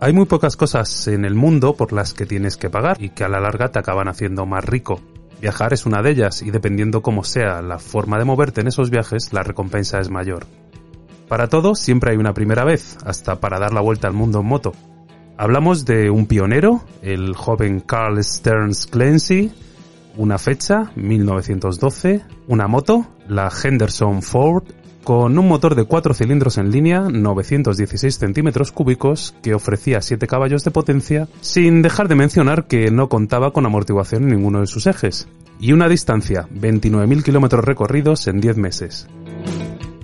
Hay muy pocas cosas en el mundo por las que tienes que pagar y que a la larga te acaban haciendo más rico. Viajar es una de ellas y dependiendo cómo sea la forma de moverte en esos viajes, la recompensa es mayor. Para todo siempre hay una primera vez, hasta para dar la vuelta al mundo en moto. Hablamos de un pionero, el joven Carl Stearns Clancy, una fecha, 1912, una moto, la Henderson Ford con un motor de 4 cilindros en línea, 916 centímetros cúbicos, que ofrecía 7 caballos de potencia, sin dejar de mencionar que no contaba con amortiguación en ninguno de sus ejes, y una distancia, 29.000 kilómetros recorridos en 10 meses.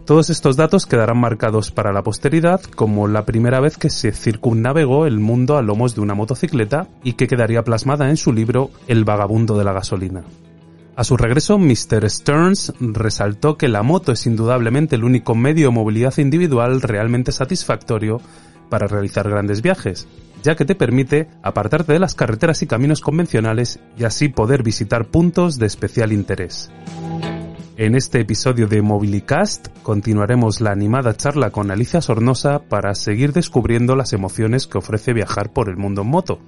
Todos estos datos quedarán marcados para la posteridad como la primera vez que se circunnavegó el mundo a lomos de una motocicleta y que quedaría plasmada en su libro El vagabundo de la gasolina. A su regreso, Mr. Stearns resaltó que la moto es indudablemente el único medio de movilidad individual realmente satisfactorio para realizar grandes viajes, ya que te permite apartarte de las carreteras y caminos convencionales y así poder visitar puntos de especial interés. En este episodio de Mobilicast continuaremos la animada charla con Alicia Sornosa para seguir descubriendo las emociones que ofrece viajar por el mundo en moto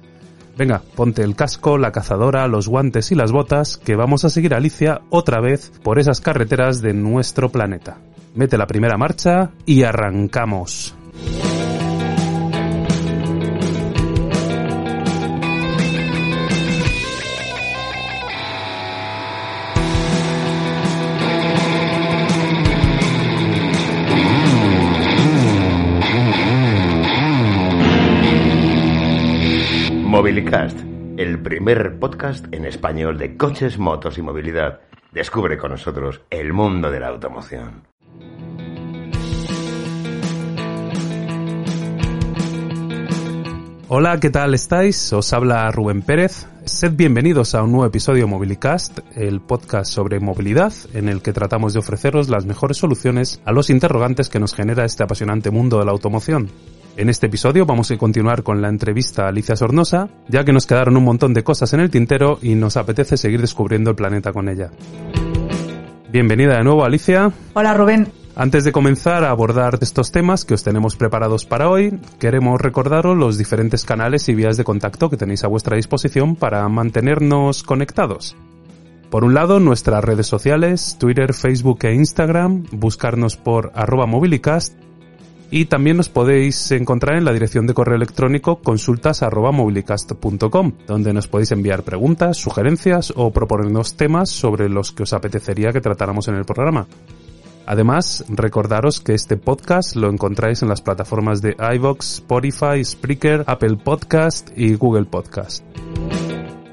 Venga, ponte el casco, la cazadora, los guantes y las botas, que vamos a seguir a Alicia otra vez por esas carreteras de nuestro planeta. Mete la primera marcha y arrancamos. Mobilicast, el primer podcast en español de coches, motos y movilidad. Descubre con nosotros el mundo de la automoción. Hola, ¿qué tal estáis? Os habla Rubén Pérez. Sed bienvenidos a un nuevo episodio de el podcast sobre movilidad en el que tratamos de ofreceros las mejores soluciones a los interrogantes que nos genera este apasionante mundo de la automoción. En este episodio vamos a continuar con la entrevista a Alicia Sornosa, ya que nos quedaron un montón de cosas en el tintero y nos apetece seguir descubriendo el planeta con ella. Bienvenida de nuevo, Alicia. Hola, Rubén. Antes de comenzar a abordar estos temas que os tenemos preparados para hoy, queremos recordaros los diferentes canales y vías de contacto que tenéis a vuestra disposición para mantenernos conectados. Por un lado, nuestras redes sociales, Twitter, Facebook e Instagram, buscarnos por arroba mobilicast y también nos podéis encontrar en la dirección de correo electrónico consultas.mobilicast.com, donde nos podéis enviar preguntas, sugerencias o proponernos temas sobre los que os apetecería que tratáramos en el programa. Además, recordaros que este podcast lo encontráis en las plataformas de iVoox, Spotify, Spreaker, Apple Podcast y Google Podcast.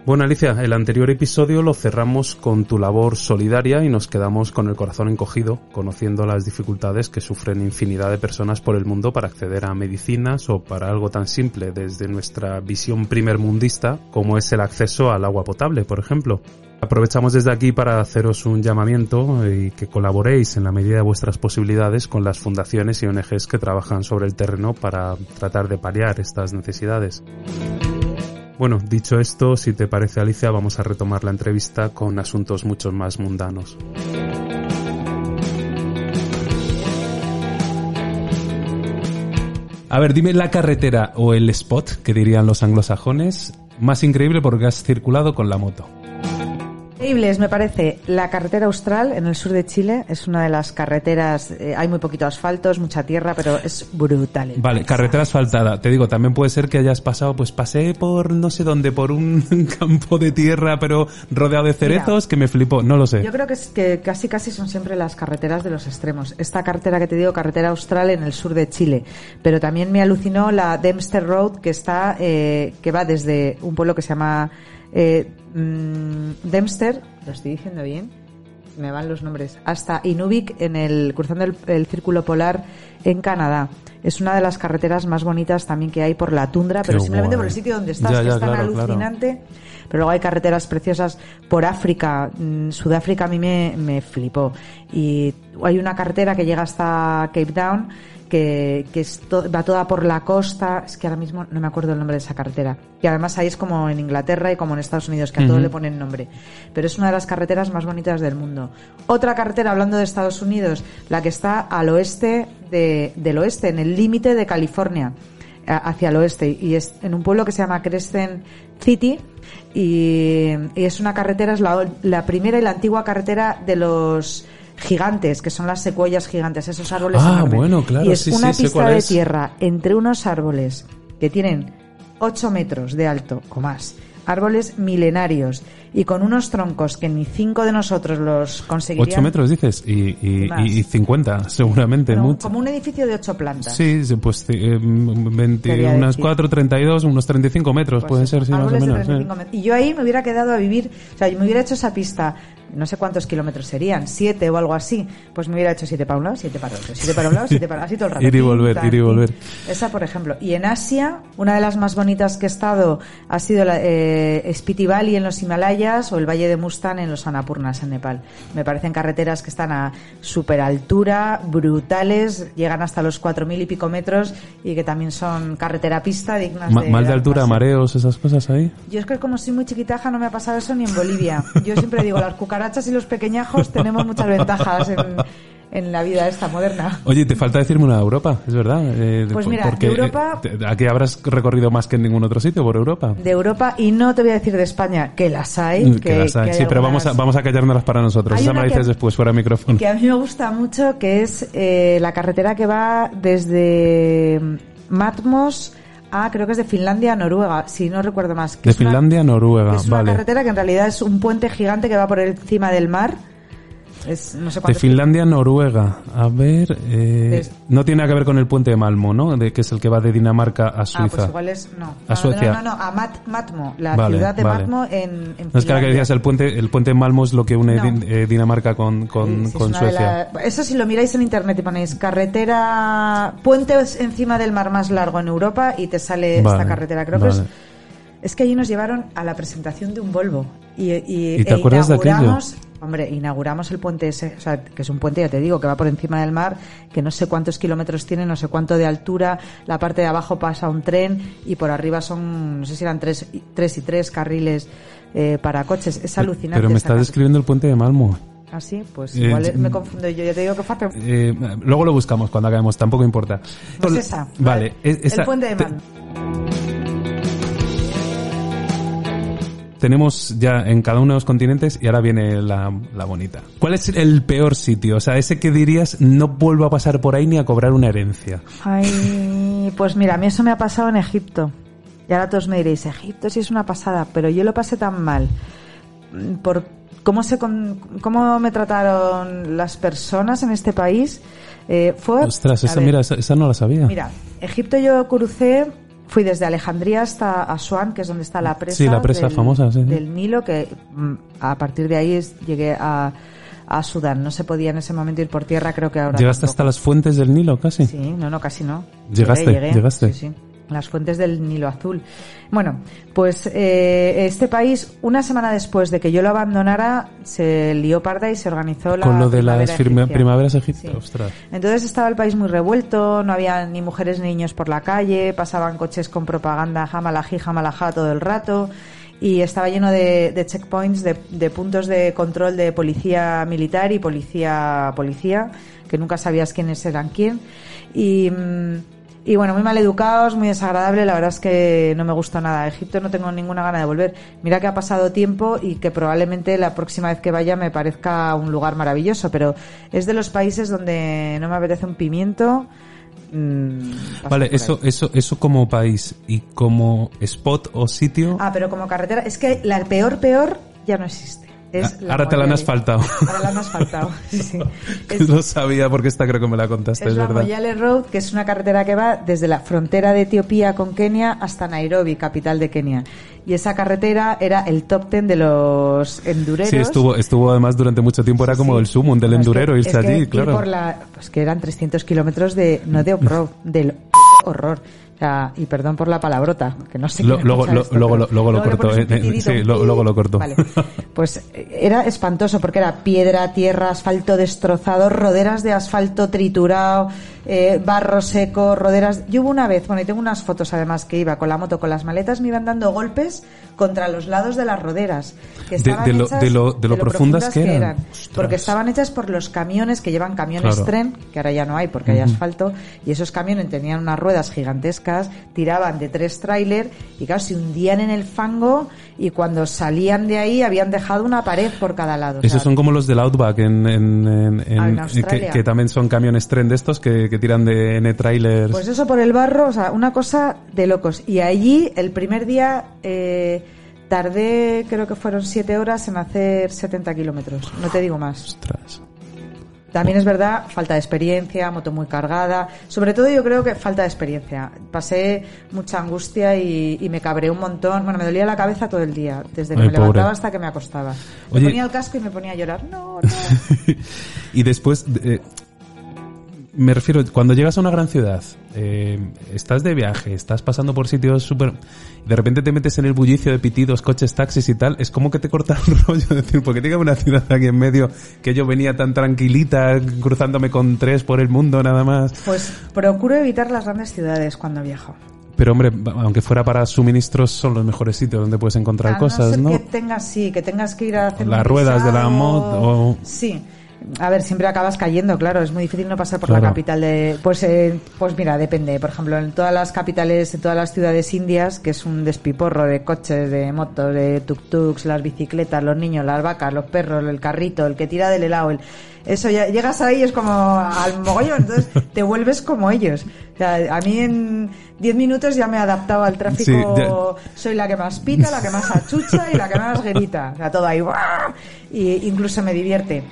Bueno, Alicia, el anterior episodio lo cerramos con tu labor solidaria y nos quedamos con el corazón encogido, conociendo las dificultades que sufren infinidad de personas por el mundo para acceder a medicinas o para algo tan simple desde nuestra visión primermundista como es el acceso al agua potable, por ejemplo. Aprovechamos desde aquí para haceros un llamamiento y que colaboréis en la medida de vuestras posibilidades con las fundaciones y ONGs que trabajan sobre el terreno para tratar de paliar estas necesidades. Bueno, dicho esto, si te parece Alicia, vamos a retomar la entrevista con asuntos mucho más mundanos. A ver, dime la carretera o el spot, que dirían los anglosajones, más increíble porque has circulado con la moto. Increíbles, me parece. La carretera austral en el sur de Chile es una de las carreteras. eh, hay muy poquito asfalto, es mucha tierra, pero es brutal. el Vale, carretera asfaltada. Te digo, también puede ser que hayas pasado, pues pasé por no sé dónde, por un campo de tierra, pero rodeado de cerezos, que me flipó, no lo sé. Yo creo que, es que casi casi son siempre las carreteras de los extremos. Esta carretera que te digo, carretera austral en el sur de Chile. Pero también me alucinó la Dempster Road que está, eh, que va desde un pueblo que se llama eh, mm, Dempster, lo estoy diciendo bien. me van los nombres, hasta Inuvik en el cruzando el, el círculo polar en Canadá. Es una de las carreteras más bonitas también que hay por la tundra, pero simplemente guay. por el sitio donde estás, Ya, que ya, es tan claro, claro. Pero luego hay carreteras preciosas por África. Mm, Sudáfrica a mí me, me flipó. Y hay una carretera que llega hasta Cape Town que, que es to- va toda por la costa. Es que ahora mismo no me acuerdo el nombre de esa carretera. Y además ahí es como en Inglaterra y como en Estados Unidos, que a todo le ponen nombre. Pero es una de las carreteras más bonitas del mundo. Otra carretera, hablando de Estados Unidos, la que está al oeste de- del oeste, en el límite de California a- hacia el oeste y es en un pueblo que se llama Crescent City y, y es una carretera, es la, la primera y la antigua carretera de los gigantes, que son las secuoyas gigantes, esos árboles Ah, enormes. bueno, claro, y es sí, una sí, pista de es. tierra entre unos árboles que tienen 8 metros de alto o más, árboles milenarios y con unos troncos que ni cinco de nosotros los conseguirían. 8 metros dices y, y, y 50 seguramente No, mucho. como un edificio de ocho plantas. Sí, pues eh, 20, Quería unas decir. 4, 32, unos 35 metros Pues pueden ser, sí, más o menos. ¿eh? 35 metros. Y yo ahí me hubiera quedado a vivir, o sea, yo me hubiera hecho esa pista, no sé cuántos kilómetros serían, siete o algo así, pues me hubiera hecho siete para un lado, siete para otro, siete para un lado, siete para así todo el rato. Ir y volver, ir y volver. Esa, por ejemplo. Y en Asia, una de las más bonitas que he estado ha sido la, eh, Spiti Valley en los Himalayas o el Valle de Mustang en los Annapurnas en Nepal. Me parecen carreteras que están a super altura, brutales, llegan hasta los cuatro mil y pico metros y que también son carretera pista dignas Ma- de mal de altura, mareos, esas cosas ahí. Yo es que como soy muy chiquitaja no me ha pasado eso ni en Bolivia. Yo siempre digo, las cucarachas y los pequeñajos tenemos muchas ventajas en, en la vida esta moderna. Oye, te falta decirme una de Europa, es verdad. Eh, Pues mira, de porque, Europa- eh, te- aquí habrás recorrido más que en ningún otro sitio por Europa. De Europa, y no te voy a decir de España, que las hay. Mm, Que, que las hay. que hay sí, pero vamos a, vamos a callárnoslas para nosotros. Hay Esa me la dices después, fuera de micrófono. que a mí me gusta mucho, que es eh, la carretera que va desde Matmos a, creo que es de Finlandia a Noruega, si no recuerdo más. que De una- Finlandia a Noruega, que es una carretera que en realidad es un puente gigante que va por encima del mar. Es, no sé De Finlandia a Noruega. A ver, eh, no tiene nada que ver con el puente de Malmo, ¿no? De, que es el que va de Dinamarca a Ah, Suiza. pues igual es. No. A No, Suecia. No, no, no, a Mat- Matmo, la Vale, ciudad de vale. Matmo en, en No es que que Finlandia. decías el puente, el puente de Malmo es lo que une No. Din- eh, Dinamarca con, con, Sí, sí, con Suecia. la- Eso si lo miráis en internet y ponéis carretera, puente encima del mar más largo en Europa y te sale Vale, esta carretera. Creo que es, es que allí nos llevaron a la presentación de un Volvo y, y, ¿Y te e acuerdas de aquello? Hombre, inauguramos el puente ese, o sea, que es un puente, ya te digo, que va por encima del mar, que no sé cuántos kilómetros tiene, no sé cuánto de altura, la parte de abajo pasa un tren y por arriba son, no sé si eran tres, y- tres y tres carriles eh, para coches. Es alucinante. Pero me carretera. describiendo el puente de Malmo. ¿Ah, sí? Pues Eh, igual me confundo yo. Ya te digo que falta... Eh, luego lo buscamos cuando acabemos, tampoco importa. Pues esa. Vale, e- esa- el puente de te- tenemos ya en cada uno de los continentes y ahora viene la, la bonita. ¿Cuál es el peor sitio? O sea, ese que dirías no vuelvo a pasar por ahí ni a cobrar una herencia. Ay, pues mira, a mí eso me ha pasado en Egipto. Y ahora todos me diréis, Egipto sí es una pasada, pero yo lo pasé tan mal por cómo se con- cómo me trataron las personas en este país. Eh, fue Ostras, esa, ver, mira, esa, esa no la sabía. Mira, Egipto yo crucé, fui desde Alejandría hasta Asuán, que es donde está la presa. Sí, la presa del, famosa, sí, sí. Del Nilo, que mm, a partir de ahí llegué a, a Sudán. No se podía en ese momento ir por tierra, creo que ahora. ¿Llegaste tampoco. hasta las fuentes del Nilo casi? Sí, no, no, casi no. Llegaste, Llegué, llegué. llegaste. Sí, sí. Las fuentes del Nilo Azul. Bueno, pues eh, este país, una semana después de que yo lo abandonara, se lió parda y se organizó la Con lo de primavera las egipcia. primaveras egipcias. Sí. Entonces estaba el país muy revuelto, no había ni mujeres ni niños por la calle, pasaban coches con propaganda jamalají, jamalajá todo el rato y estaba lleno de, de checkpoints, de, de puntos de control de policía militar y policía policía, que nunca sabías quiénes eran quién. Y, mm, y bueno, muy mal educados, muy desagradable, la verdad es que no me gustó nada. Egipto no tengo ninguna gana de volver. Mira que ha pasado tiempo y que probablemente la próxima vez que vaya me parezca un lugar maravilloso, pero es de los países donde no me apetece un pimiento. mm, Vale, eso, ahí. eso, eso como país y como spot o sitio. Ah, pero como carretera, es que la peor, peor ya no existe. Es la Ahora te la han asfaltado. Ahora la han asfaltado. sí. Es- Lo sabía porque esta creo que me la contaste, es es la verdad. Moyale Road, que es una carretera que va desde la frontera de Etiopía con Kenia hasta Nairobi, capital de Kenia. Y esa carretera era el top ten de los endureros. Sí, estuvo, estuvo además durante mucho tiempo, era como Sí. el sumum del No, es que- endurero, irse es que allí, ir claro. por la- pues que eran 300 kilómetros de, no de off-road, del horror. Sea, y perdón por la palabrota, que no sé Lo- quién luego- lo- esto, luego lo- luego lo corto, eh, eh, sí, luego lo corto. Vale. Pues eh, era espantoso porque era piedra, tierra, asfalto destrozado, roderas de asfalto triturado, eh, barro seco, roderas. Yo hubo una vez, bueno, y tengo unas fotos además que iba con la moto, con las maletas, me iban dando golpes contra los lados de las roderas. Que De- estaban de lo- hechas de lo- de lo profundas que eran. Ostras. Porque estaban hechas por los camiones que llevan camiones Claro. tren, que ahora ya no hay porque hay asfalto, y esos camiones tenían unas ruedas gigantescas, tiraban de tres tráiler y claro, se hundían en el fango y cuando salían de ahí habían dejado una pared por cada lado. Esos son como los del Outback en, en, en- en- Ah, que también son camiones tren de estos que, que tiran de N-trailers. Pues eso por el barro, o sea, una cosa de locos. Y allí, el primer día, eh, tardé, creo que fueron siete horas en hacer 70 kilómetros. No te digo más. Ostras. También es verdad, falta de experiencia, moto muy cargada. Sobre todo yo creo que falta de experiencia. Pasé mucha angustia y, y me cabré un montón. Bueno, me dolía la cabeza todo el día, desde que Ay, me pobre. levantaba hasta que me acostaba. Me ponía el casco y me ponía a llorar. No, no. y después, eh, me refiero, cuando llegas a una gran ciudad, eh, estás de viaje, estás pasando por sitios súper... De repente te metes en el bullicio de pitidos, coches, taxis y tal, es como que te corta el rollo. Es decir, porque tiene una ciudad aquí en medio que yo venía tan tranquilita, cruzándome con tres por el mundo nada más. Pues procuro evitar las grandes ciudades cuando viajo. Pero hombre, aunque fuera para suministros, son los mejores sitios donde puedes encontrar A cosas, ser ¿no? que tengas, sí, que tengas que ir a hacer Las ruedas de la moto, o- Sí. A ver, siempre acabas cayendo, claro, es muy difícil no pasar por Claro. la capital de... Pues, eh, pues mira, depende. Por ejemplo, en todas las capitales, en todas las ciudades indias, que es un despiporro de coches, de motos, de tuk-tuks, las bicicletas, los niños, las vacas, los perros, el carrito, el que tira del helado, el... Eso ya llegas ahí y es como al mogollón, entonces te vuelves como ellos. O sea, a mí en 10 minutos ya me he adaptado al tráfico Sí, soy la que más pita, la que más achucha y la que más grita. O sea, todo ahí. Y incluso me divierte.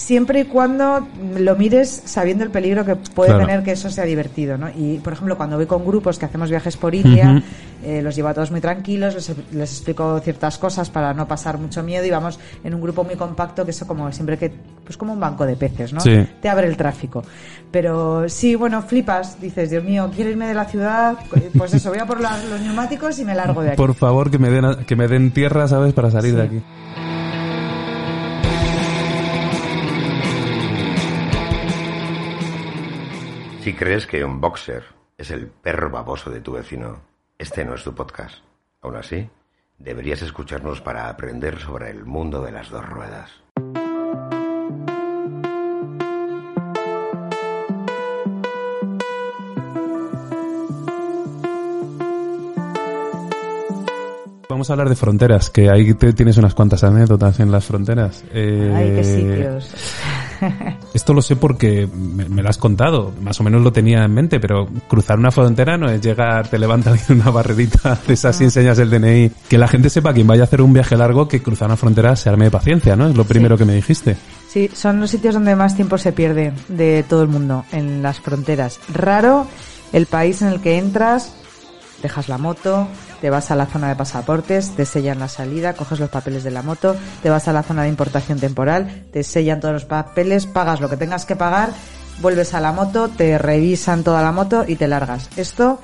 Siempre y cuando lo mires sabiendo el peligro que puede Claro. tener que eso sea divertido, ¿no? Y, por ejemplo, cuando voy con grupos que hacemos viajes por India, eh, los llevo a todos muy tranquilos, les, les explico ciertas cosas para no pasar mucho miedo y vamos en un grupo muy compacto que eso como siempre que, pues como un banco de peces, ¿no? Sí. Te abre el tráfico. Pero sí, bueno, flipas, dices, Dios mío, quiero irme de la ciudad, pues eso, voy a por los neumáticos y me largo de aquí. Por favor, que me den, que me den tierra, ¿sabes? Para salir de aquí. Si crees que un boxer es el perro baboso de tu vecino, este no es tu podcast. Aún así, deberías escucharnos para aprender sobre el mundo de las dos ruedas. Vamos a hablar de fronteras, que ahí te- tienes unas cuantas anécdotas en las fronteras. Eh, Ay, qué sitios. Esto lo sé porque me, me lo has contado, más o menos lo tenía en mente, pero cruzar una frontera no es llegar, te levantas una barrerita de esas y enseñas el DNI. Que la gente sepa, quien vaya a hacer un viaje largo, que cruzar una frontera se arme de paciencia, ¿no? Es lo primero que me dijiste. Sí, son los sitios donde más tiempo se pierde de todo el mundo, en las fronteras. Raro el país en el que entras, dejas la moto, te vas a la zona de pasaportes, te sellan la salida, coges los papeles de la moto, te vas a la zona de importación temporal, te sellan todos los papeles, pagas lo que tengas que pagar, vuelves a la moto, te revisan toda la moto y te largas. Esto,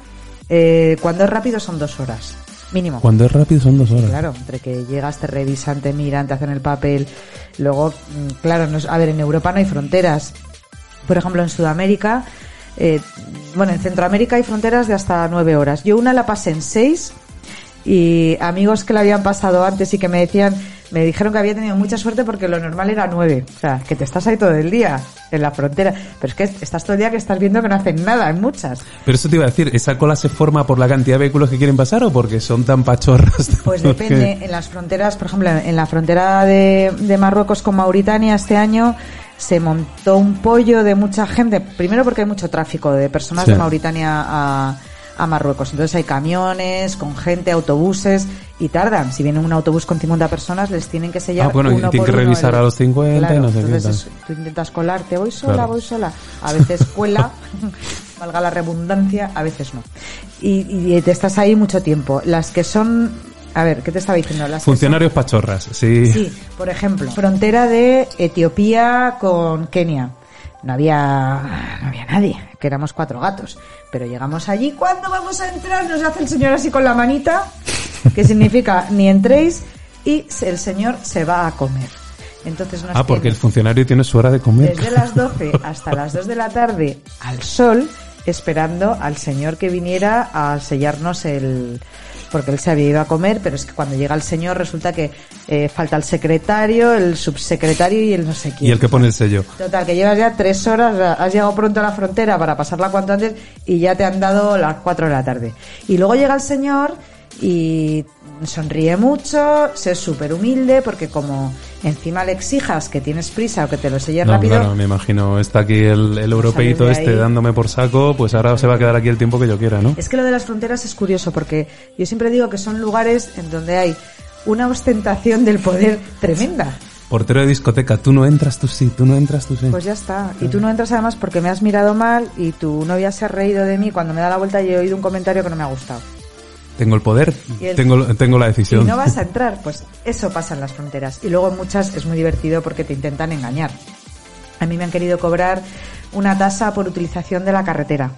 eh, cuando es rápido, son dos horas, mínimo. Cuando es rápido son dos horas. Claro, entre que llegas, te revisan, te miran, te hacen el papel. Luego, mm, claro, no es- a ver, en Europa no hay fronteras. Por ejemplo, en Sudamérica, eh, bueno, en Centroamérica hay fronteras de hasta nueve horas. Yo una la pasé en seis y amigos que la habían pasado antes y que me decían, me dijeron que había tenido mucha suerte porque lo normal era nueve. O sea, que te estás ahí todo el día en la frontera. Pero es que estás todo el día que estás viendo que no hacen nada en muchas. Pero eso te iba a decir, ¿esa cola se forma por la cantidad de vehículos que quieren pasar o porque son tan pachorras? Pues depende. En las fronteras, por ejemplo, en la frontera de, de Marruecos con Mauritania este año se montó un pollo de mucha gente. Primero porque hay mucho tráfico de personas Sí. de Mauritania a, a Marruecos. Entonces hay camiones con gente, autobuses y tardan. Si viene un autobús con 50 personas, les tienen que sellar. Ah, bueno, y uno tienen por que revisar el- a los 50 y Claro, no sé qué entonces tal. es- tú intentas colarte, voy sola, Claro. voy sola. A veces cuela, valga la redundancia, a veces no. Y, y te estás ahí mucho tiempo. Las que son, a ver, ¿qué te estaba diciendo? Las Funcionarios pachorras, sí. Sí, por ejemplo, frontera de Etiopía con Kenia. No había, no había nadie, que éramos cuatro gatos. Pero llegamos allí, ¿cuándo vamos a entrar? Nos hace el señor así con la manita, que significa ni entréis, y el señor se va a comer. Entonces nos Ah, porque tiene el funcionario tiene su hora de comer. desde las 12 hasta las 2 de la tarde al sol, esperando al señor que viniera a sellarnos el... Porque él se había ido a comer, pero es que cuando llega el señor resulta que eh, falta el secretario, el subsecretario y el no sé quién. Y el que pone el sello. Total, que llevas ya tres horas, has llegado pronto a la frontera para pasarla cuanto antes y ya te han dado las cuatro de la tarde. Y luego llega el señor y sonríe mucho, se es súper humilde porque como encima le exijas que tienes prisa o que te lo selle No, rápido, claro, me imagino. Está aquí el, el este ahí. dándome por saco, pues ahora se va a quedar aquí el tiempo que yo quiera, ¿no? Es que lo de las fronteras es curioso porque yo siempre digo que son lugares en donde hay una ostentación del poder tremenda. Portero de discoteca, tú no entras, tú sí, tú no entras, tú sí. Pues ya está. Y tú no entras además porque me has mirado mal y tu novia se ha reído de mí cuando me da la vuelta y he oído un comentario que no me ha gustado. Tengo el poder, Y el- tengo, tengo la Y decisión. no vas a entrar, pues eso pasa en las fronteras. Y luego en muchas es muy divertido porque te intentan engañar. A mí me han querido cobrar una tasa por utilización de la carretera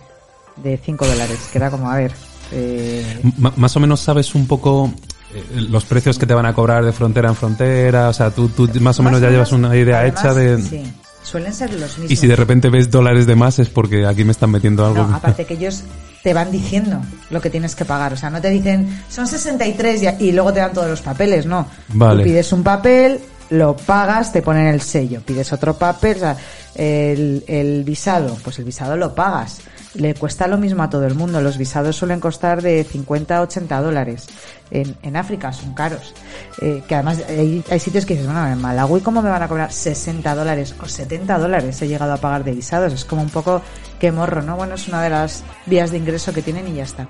de 5 dólares, que era como, a ver, eh, más o menos sabes un poco eh, los precios que te van a cobrar de frontera en frontera, o sea, tú, tú más o menos ya llevas una idea además, hecha de... Sí, suelen ser los mismos. Y si de repente ves dólares de más es porque aquí me están metiendo algo. No, aparte que ellos te van diciendo lo que tienes que pagar. O sea, no te dicen, son 63 y, y luego te dan todos los papeles, no. Vale. Tú pides un papel, lo pagas, te ponen el sello. Pides otro papel, o sea, el, el visado, pues el visado lo pagas. Le cuesta lo mismo a todo el mundo. Los visados suelen costar de 50 a 80 dólares. En, África son caros. Eh, que además hay, sitios que dices, bueno, en Malawi, ¿cómo me van a cobrar 60 dólares o 70 dólares? He llegado a pagar de visados. Es como un poco que morro, ¿no? Bueno, es una de las vías de ingreso que tienen y ya está.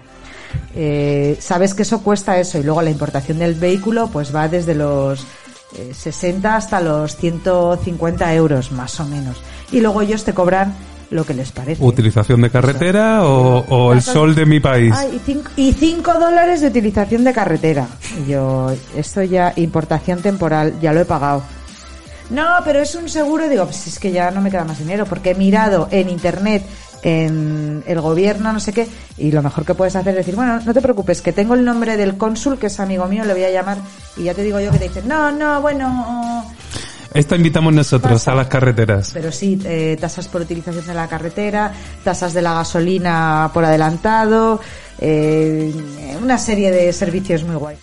Eh, sabes que eso cuesta eso y luego la importación del vehículo pues va desde los eh, 60 hasta los 150 euros más o menos y luego ellos te cobran lo que les parece. ¿Utilización de carretera o, o el sol de mi país? Ah, y, cinco, y cinco dólares de utilización de carretera. Y yo, esto ya, importación temporal, ya lo he pagado. No, pero es un seguro. Digo, pues es que ya no me queda más dinero, porque he mirado en internet, en el gobierno, no sé qué, y lo mejor que puedes hacer es decir, bueno, no te preocupes, que tengo el nombre del cónsul, que es amigo mío, le voy a llamar, y ya te digo yo que te dicen, no, no, bueno, Esta invitamos nosotros Pasa. a las carreteras. pero sí, eh, tasas por utilización de la carretera, tasas de la gasolina por adelantado, eh, una serie de servicios muy guay.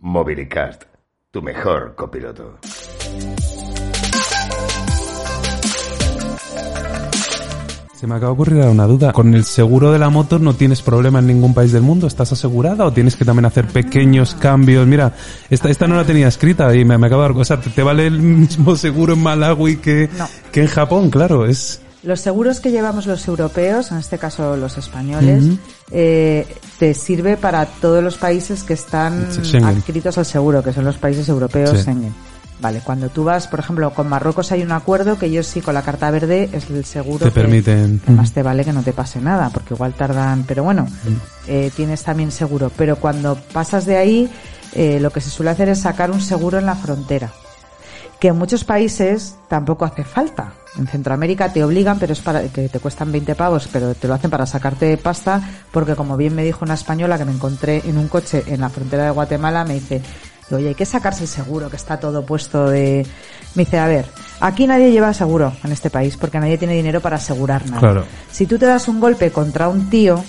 Mobilicast, tu mejor copiloto. Se me acaba de ocurrir una duda. ¿Con el seguro de la moto no tienes problema en ningún país del mundo? ¿Estás asegurada o tienes que también hacer pequeños cambios? Mira, esta, esta no la tenía escrita y me, me acaba de dar... O sea, ¿te, te vale el mismo seguro en Malawi que, No. que en Japón? Claro, es... Los seguros que llevamos los europeos, en este caso los españoles, eh, te sirve para todos los países que están adscritos al seguro, que son los países europeos Sí. Schengen. Vale, cuando tú vas, por ejemplo, con Marruecos hay un acuerdo que ellos sí con la carta verde es el seguro Te que, permiten. que más te vale que no te pase nada, porque igual tardan, pero bueno, eh, tienes también seguro. Pero cuando pasas de ahí, eh, lo que se suele hacer es sacar un seguro en la frontera que en muchos países tampoco hace falta. En Centroamérica te obligan, pero es para que te cuestan 20 pavos, pero te lo hacen para sacarte pasta, porque como bien me dijo una española que me encontré en un coche en la frontera de Guatemala, me dice, oye, hay que sacarse el seguro, que está todo puesto de... Me dice, a ver, aquí nadie lleva seguro en este país, porque nadie tiene dinero para asegurar nada. Claro. Si tú te das un golpe contra un tío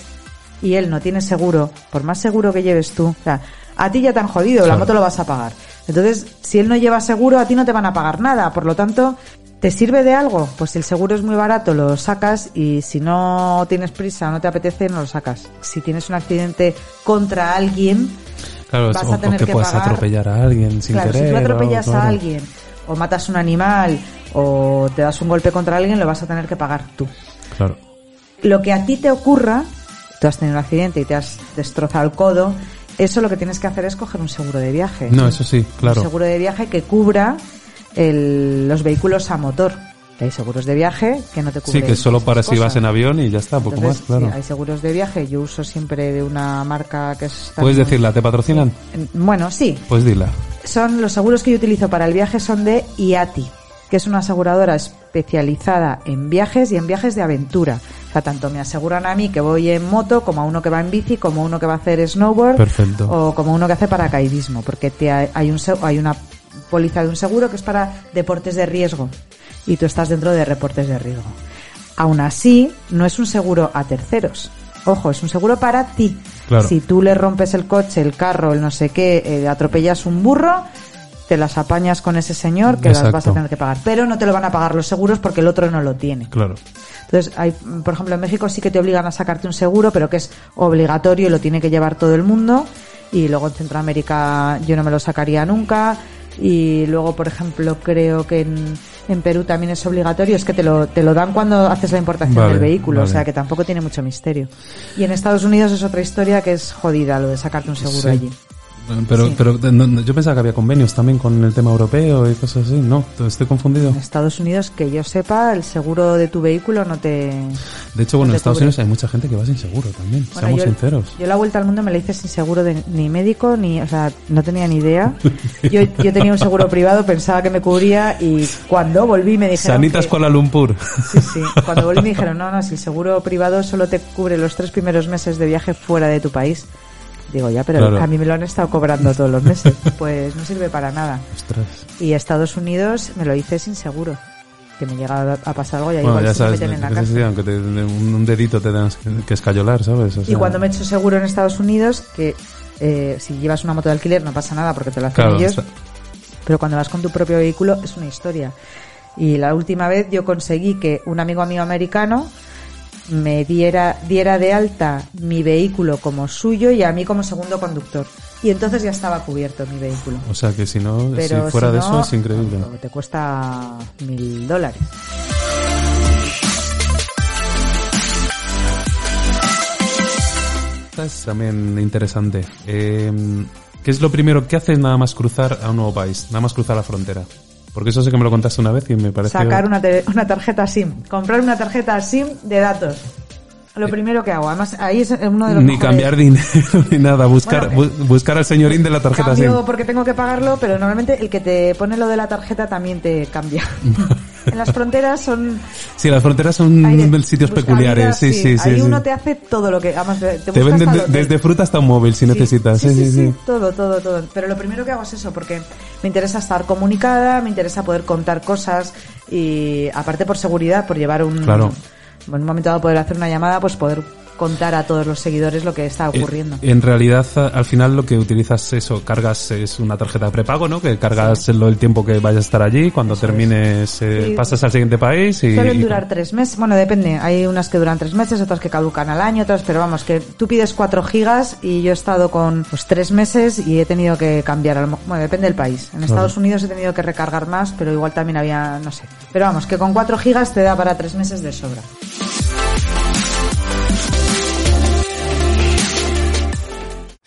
y él no tiene seguro, por más seguro que lleves tú, o sea, a ti ya te han jodido, la moto lo vas a pagar. Entonces, si él no lleva seguro, a ti no te van a pagar nada. Por lo tanto, ¿te sirve de algo? Pues si el seguro es muy barato, lo sacas y si no tienes prisa, no te apetece, no lo sacas. Si tienes un accidente contra alguien, Claro, vas o, a tener o que que puedas pagar- atropellar a alguien sin claro, querer. si tú o- atropellas claro. a alguien o matas un animal o te das un golpe contra alguien, lo vas a tener que pagar tú. Claro. Lo que a ti te ocurra, tú has tenido un accidente y te has destrozado el codo, eso lo que tienes que hacer es coger un seguro de viaje. No, eso sí, claro. Un seguro de viaje que cubra el- los vehículos a motor. Que hay seguros de viaje que no te cubren. Sí, que solo para si vas en avión y ya está, poco Entonces, más, claro. sí, hay seguros de viaje. Yo uso siempre de una marca que es. ¿Puedes decirla? ¿Te patrocinan? Bueno, sí. Pues dila. Son los seguros que yo utilizo para el viaje son de IATI, que es una aseguradora especializada en viajes y en viajes de aventura. O sea, tanto me aseguran a mí que voy en moto, como a uno que va en bici, como uno que va a hacer snowboard, Perfecto. o como uno que hace paracaidismo, porque te ha- hay un hay una póliza de un seguro que es para deportes de riesgo y tú estás dentro de reportes de riesgo. Aún así, no es un seguro a terceros. Ojo, es un seguro para ti. Claro. Si tú le rompes el coche, el carro, el no sé qué, eh, atropellas un burro, te las apañas con ese señor que las vas a tener que pagar. Pero no te lo van a pagar los seguros porque el otro no lo tiene. Claro. Entonces, hay, por ejemplo, en México sí que te obligan a sacarte un seguro, pero que es obligatorio y lo tiene que llevar todo el mundo. Y luego en Centroamérica yo no me lo sacaría nunca. Y luego, por ejemplo, creo que en, en Perú también es obligatorio. Es que te lo, te lo dan cuando haces la importación Vale, del vehículo. vale. O sea que tampoco tiene mucho misterio. Y en Estados Unidos es otra historia que es jodida lo de sacarte un seguro Sí. allí. Pero, Sí. pero no, yo pensaba que había convenios también con el tema europeo y cosas así. No, estoy confundido. En Estados Unidos, que yo sepa, el seguro de tu vehículo no te... De hecho, bueno, no en Estados cubre. Unidos hay mucha gente que va sin seguro también. Bueno, seamos yo, sinceros. Yo la vuelta al mundo me la hice sin seguro de ni médico, ni, o sea, no tenía ni idea. Yo, yo tenía un seguro privado, pensaba que me cubría y cuando volví me dijeron Sanitas que- Kuala Lumpur. Sí, sí. Cuando volví me dijeron, no, no, si el seguro privado solo te cubre los tres primeros meses de viaje fuera de tu país. Digo, ya, pero Claro. a mí me lo han estado cobrando todos los meses. Pues no sirve para nada. Ostras. Y Estados Unidos me lo hice sin seguro. Que me llega a pasar algo y ahí Bueno, igual ya sí me sabes, meten en la cárcel. sí, aunque te, un dedito te tengas que, escayolar, ¿sabes? O Y sea, cuando me he hecho seguro en Estados Unidos, que eh, si llevas una moto de alquiler no pasa nada porque te lo hacen Claro, ellos, está- pero cuando vas con tu propio vehículo es una historia. Y la última vez yo conseguí que un amigo mío americano me diera, diera de alta mi vehículo como suyo y a mí como segundo conductor. Y entonces ya estaba cubierto mi vehículo. O sea que si no, Pero si fuera si de no, eso es increíble. Te cuesta mil dólares. Esta es también interesante. Eh, ¿Qué es lo primero que haces nada más cruzar a un nuevo país? Nada más cruzar la frontera. Porque eso sé que me lo contaste una vez y me parece... Sacar una, una tarjeta SIM. Comprar una tarjeta SIM de datos. Lo primero que hago. Además, ahí es uno de los Ni mejores- cambiar dinero ni nada. Buscar, Bueno, bu- buscar al señorín de la tarjeta SIM. Cambio porque tengo que pagarlo, pero normalmente el que te pone lo de la tarjeta también te cambia. en las fronteras son Sí, las fronteras son de- sitios peculiares. Sí, sí, sí. Ahí sí. uno te hace todo lo que. Además, te, Te venden de- desde fruta hasta un móvil si Sí, necesitas. Sí, Sí, sí, sí, sí, sí. todo, todo, todo. Pero lo primero que hago es eso, porque me interesa estar comunicada, me interesa poder contar cosas y aparte por seguridad, por llevar un... Claro. En un momento dado poder hacer una llamada, pues poder contar a todos los seguidores lo que está Eh, ocurriendo. En realidad, al final lo que utilizas eso, cargas es una tarjeta de prepago, ¿no? Que cargas lo- el tiempo que vayas a estar allí, cuando termines eh, Sí. pasas al siguiente país y... Suelen durar tres meses, bueno, depende. Hay unas que duran tres meses, otras que caducan al año, otras, pero vamos, que tú pides cuatro gigas y yo he estado con pues tres meses y he tenido que cambiar. Bueno, depende del país. En Estados Unidos he tenido que recargar más, pero igual también había, no sé. Pero vamos, que con cuatro gigas te da para tres meses de sobra.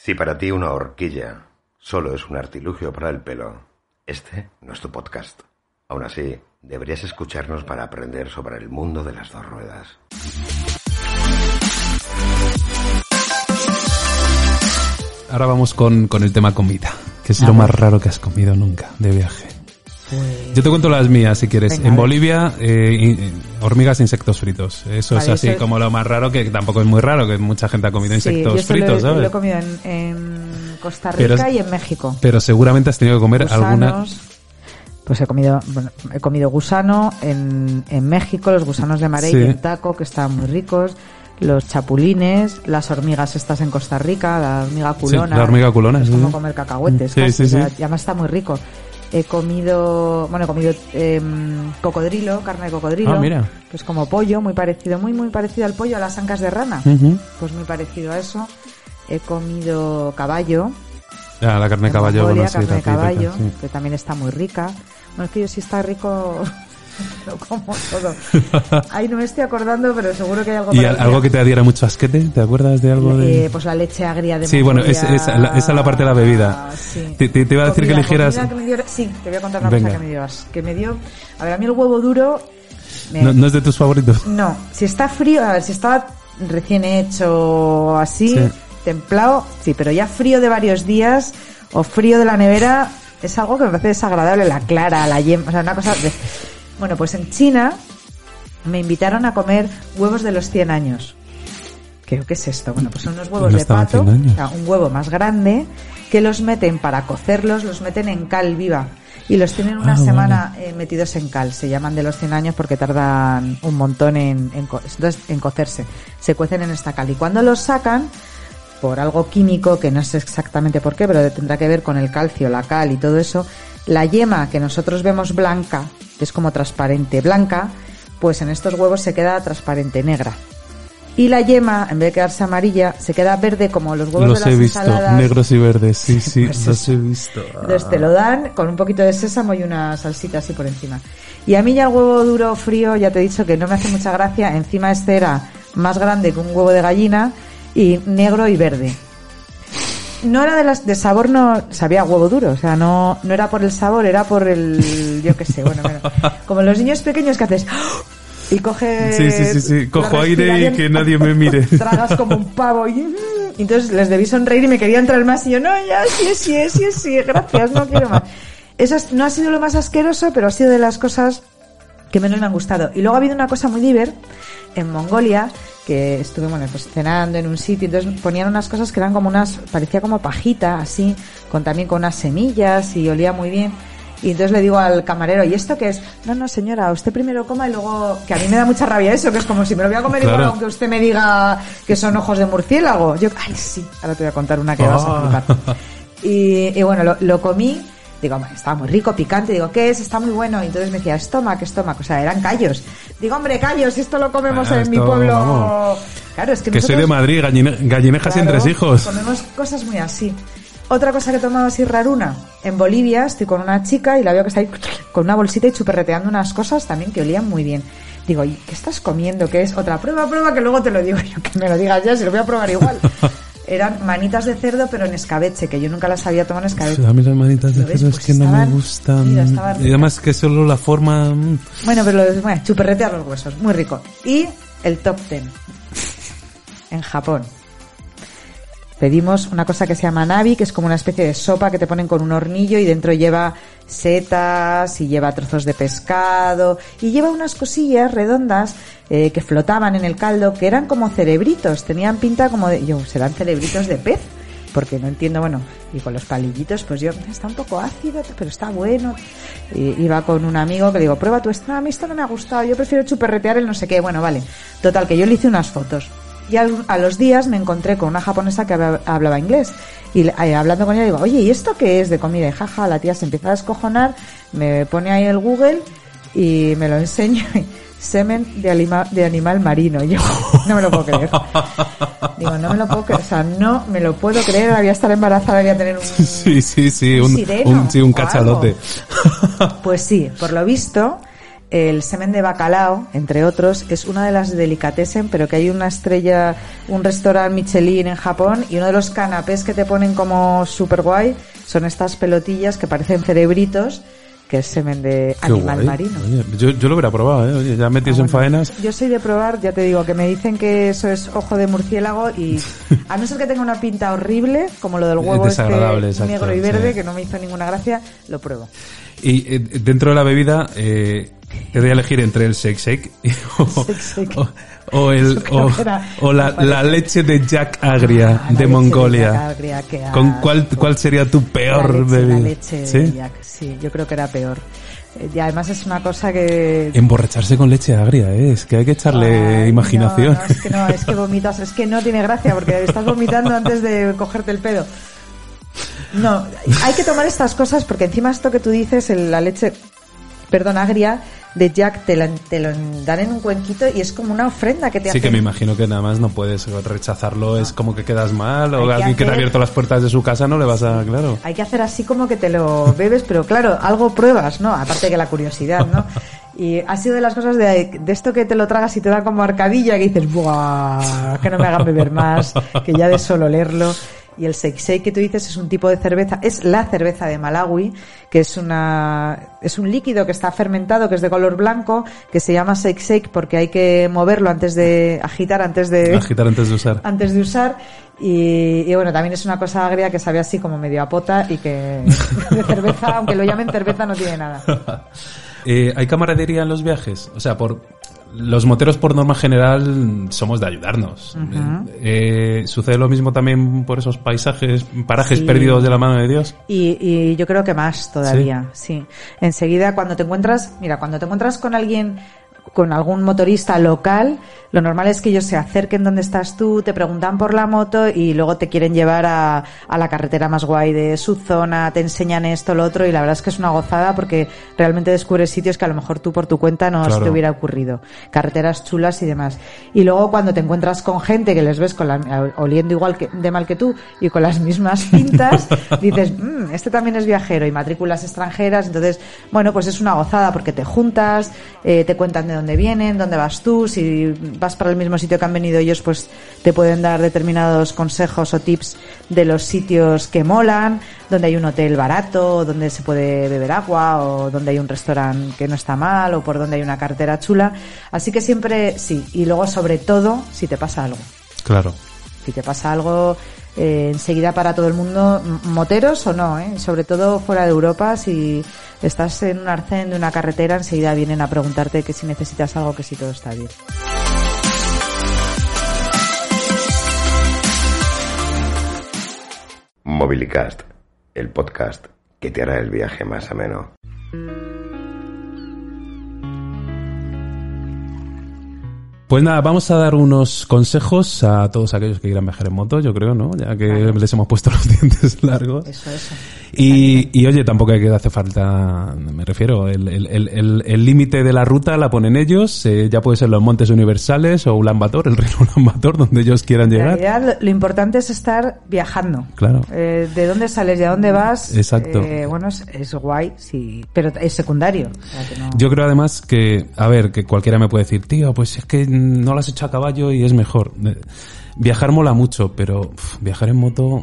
Si para ti una horquilla solo es un artilugio para el pelo, este no es tu podcast. Aún así, deberías escucharnos para aprender sobre el mundo de las dos ruedas. Ahora vamos con, con el tema comida, que es lo más raro que has comido nunca de viaje. Yo te cuento las mías si quieres. Venga, en. Bolivia, eh, eh, hormigas e insectos fritos. Eso es así eso es- como lo más raro, que tampoco es muy raro, que mucha gente ha comido Sí, insectos yo fritos, lo, he- ¿sabes? lo he comido en, en Costa Pero Rica es- y en México. Pero seguramente has tenido que comer alguna... Gusanos. Pues he comido, bueno, he comido gusano en, en México, los gusanos de marey Sí. en taco, que estaban muy ricos, los chapulines, las hormigas estas en Costa Rica, la hormiga culona. la hormiga culona, Es sí, como comer cacahuetes, casi, o sea, y además está muy rico. He comido, bueno, he comido em, cocodrilo, carne de cocodrilo, Ah, mira. que es como pollo, muy parecido, muy, muy parecido al pollo, a las ancas de rana. Ujú. Pues muy parecido a eso. He comido caballo, Ah, la carne de caballo, Mongolia, bueno, sí, carne de caballo, sí. que también está muy rica. Bueno, es que yo si está rico, Lo como todo. Ay, no me estoy acordando, pero seguro que hay algo ¿Y al- algo que te diera mucho asquete? ¿Te acuerdas de algo de...? Eh, pues la leche agria de Sí, bueno, es- Mongolia. es la- esa es la parte de la bebida. Sí. Te- te- te iba a decir que eligieras- que me dio- Sí, te voy a contar una Venga. cosa que me dio. Que me dio... A ver, a mí el huevo duro... me- No, no es de tus favoritos? no, si está frío, a ver, si está recién hecho así, Sí. templado, sí, pero ya frío de varios días o frío de la nevera es algo que me parece desagradable, la clara, la yema, o sea, una cosa de... Bueno, pues en China me invitaron a comer huevos de los 100 años. ¿Qué, qué es esto? Bueno, pues son unos huevos de pato, 100 años. o sea, un huevo más grande, que los meten para cocerlos, los meten en cal viva y los tienen una Ah, semana eh, metidos en cal. Se llaman de los 100 años porque tardan un montón en, en cocerse. Se cuecen en esta cal y cuando los sacan, por algo químico, que no sé exactamente por qué, pero tendrá que ver con el calcio, la cal y todo eso, la yema que nosotros vemos blanca, que es como transparente blanca, pues en estos huevos se queda transparente negra. Y la yema, en vez de quedarse amarilla, se queda verde como los huevos Los de las he visto, ensaladas. negros y verdes, sí, sí, Pues los he visto. Entonces te lo dan con un poquito de sésamo y una salsita así por encima. Y a mí ya el huevo duro frío, ya te he dicho que no me hace mucha gracia. Encima este era más grande que un huevo de gallina y negro y verde. No era de las de sabor, no sabía huevo duro, o sea, no, no era por el sabor, era por el, yo qué sé, bueno, bueno, como los niños pequeños que haces y coges Sí, sí, sí, sí. Cojo aire y que nadie me mire. tragas como un pavo y entonces les debí sonreír y me querían traer más y yo no ya sí sí sí sí gracias no quiero más eso es- no ha sido lo más asqueroso pero ha sido de las cosas que menos me han gustado y luego ha habido una cosa muy diver en Mongolia que estuve bueno pues cenando en un sitio entonces ponían unas cosas que eran como unas parecía como pajita así con también con unas semillas y olía muy bien y entonces le digo al camarero, ¿y esto qué es? No, no, señora, usted primero coma y luego... Que a mí me da mucha rabia eso, que es como si me lo voy a comer igual Claro. aunque usted me diga que son ojos de murciélago. Yo, ay, sí, ahora te voy a contar una que vas a Ah. flipar. Y, y bueno, lo, lo comí, digo, "Hombre, estaba muy rico, picante, digo, ¿qué es? Está muy bueno. Y entonces me decía, estómago, estómago, o sea, eran callos. Digo, hombre, callos, esto lo comemos Ah, en mi pueblo. vamos. Claro, es que Que soy de nosotros- Madrid, galline- gallinejas y entre hijos. Comemos cosas muy así. Otra cosa que he tomado así raruna. En Bolivia estoy con una chica y la veo que está ahí con una bolsita y chuperreteando unas cosas también que olían muy bien. Digo, ¿y qué estás comiendo? ¿Qué es? Otra prueba, prueba, que luego te lo digo yo, que me lo digas ya, si lo voy a probar igual. Eran manitas de cerdo, pero en escabeche, que yo nunca las había tomado en escabeche. A mí las manitas de cerdo es Pues que no me estaban- gustan. estaban y además que solo la forma... mm, Bueno, pero lo, bueno, chuperretear los huesos, muy rico. Y el top ten. En Japón. Pedimos una cosa que se llama nabi, que es como una especie de sopa que te ponen con un hornillo y dentro lleva setas y lleva trozos de pescado y lleva unas cosillas redondas eh, que flotaban en el caldo que eran como cerebritos, tenían pinta como de, yo, serán cerebritos de pez, porque no entiendo, bueno, y con los palillitos, pues yo, está un poco ácido, pero está bueno. Iba con un amigo que digo, prueba tú esto, no, a mí esto no me ha gustado, yo prefiero chuperretear el no sé qué, bueno, vale. Total, que yo le hice unas fotos. Y al- a los días me encontré con una japonesa que habla- hablaba inglés. Y eh, hablando con ella digo, oye, ¿y esto qué es de comida? Y jaja, la tía se empieza a descojonar, me pone ahí el Google y me lo enseña. Semen de, alima- de animal marino. Y yo, no me lo puedo creer. Digo, no me lo puedo creer. O sea, no me lo puedo creer. Ahora voy a estar embarazada, voy a tener un, Sí, sí, sí, Un un, sireno un, sí, un cachalote. Pues sí, por lo visto, el semen de bacalao, entre otros, es una de las delicatessen, pero que hay una estrella, un restaurante Michelin en Japón y uno de los canapés que te ponen como super guay son estas pelotillas que parecen cerebritos, que es semen de animal guay. marino. Oye, yo, yo lo hubiera probado, ¿eh? Oye, ya metidos Ah, en faenas. Yo soy de probar, ya te digo, que me dicen que eso es ojo de murciélago y a no ser que tenga una pinta horrible, como lo del huevo este Desagradable, exacto, negro y verde, sí. que no me hizo ninguna gracia, lo pruebo. Y eh, dentro de la bebida, eh, te doy a elegir entre el shake shake o, el, o, la, leche de Jack Agria Ah, de Mongolia. Jack Agria, qué ¿Con cuál, cuál sería tu peor la leche, bebida? La leche ¿Sí? de Jack, sí, yo creo que era peor. Eh, Y además es una cosa que... Emborracharse con leche agria, ¿eh? es que hay que echarle Ay, imaginación. No, no, es que no, es que vomitas, es que no tiene gracia porque estás vomitando antes de cogerte el pedo. No, hay que tomar estas cosas porque encima esto que tú dices, el- la leche, perdón, agria de Jack te lo, te lo dan en un cuenquito y es como una ofrenda que te Sí hacen. que me imagino que nada más no puedes rechazarlo, es como que quedas mal, Hay o que alguien que te ha abierto las puertas de su casa no le vas a, claro. Hay que hacer así como que te lo bebes, pero claro, algo pruebas, ¿no? Aparte que la curiosidad, ¿no? Y ha sido de las cosas de, de esto que te lo tragas y te da como arcadilla, que dices, ¡buah! Que no me hagan beber más, que ya de solo leerlo. Y el Seixei que tú dices es un tipo de cerveza, es la cerveza de Malawi, que es una, es un líquido que está fermentado, que es de color blanco, que se llama Seixei porque hay que moverlo antes de, agitar antes de, Agitar antes de usar. antes de usar. Y, y bueno, también es una cosa agria que sabe así como medio a pota y que de cerveza, aunque lo llamen cerveza, no tiene nada. Eh, ¿Hay camaradería en los viajes? O sea, por los moteros por norma general somos de ayudarnos. Eh, ¿Sucede lo mismo también por esos paisajes, parajes Sí. perdidos de la mano de Dios? Y, y yo creo que más todavía, sí. Enseguida, cuando te encuentras, mira, cuando te encuentras con alguien, con algún motorista local, lo normal es que ellos se acerquen donde estás tú, te preguntan por la moto y luego te quieren llevar a, a la carretera más guay de su zona, te enseñan esto, lo otro, y la verdad es que es una gozada porque realmente descubres sitios que a lo mejor tú por tu cuenta no se te hubiera ocurrido. Carreteras chulas y demás. Y luego cuando te encuentras con gente que les ves con la, oliendo igual que, de mal que tú y con las mismas pintas, dices, "Mm, este también es viajero y matrículas extranjeras. Entonces, bueno, pues es una gozada porque te juntas, eh, te cuentan de dónde vienen, dónde vas tú, si vas para el mismo sitio que han venido ellos, pues te pueden dar determinados consejos o tips de los sitios que molan, donde hay un hotel barato, donde se puede beber agua, o donde hay un restaurante que no está mal, o por donde hay una cartera chula. Así que siempre sí. Y luego, sobre todo, si te pasa algo. Claro. Si te pasa algo, eh, enseguida para todo el mundo, moteros o no, ¿eh? sobre todo fuera de Europa, si estás en un arcén de una carretera, enseguida vienen a preguntarte que si necesitas algo, que si todo está bien. Mobilicast, el podcast que te hará el viaje más ameno. Pues nada, vamos a dar unos consejos a todos aquellos que quieran viajar en moto, yo creo, ¿no? Ya que les hemos puesto los dientes largos. Eso, eso. Y, y oye, tampoco hay que hace falta, me refiero, el el- el- el- el límite de la ruta la ponen ellos, eh, ya puede ser los Montes Universales o Ulan Bator, el reino Ulan Bator, donde ellos quieran En llegar. realidad, lo, lo importante es estar viajando. Claro. Eh, ¿De dónde sales y a dónde vas? Exacto. Eh, bueno, es, es guay, sí, pero es secundario. o sea que no- Yo creo además que, a ver, que cualquiera me puede decir, tío, pues es que no lo has hecho a caballo y es mejor. Viajar mola mucho, pero uf, viajar en moto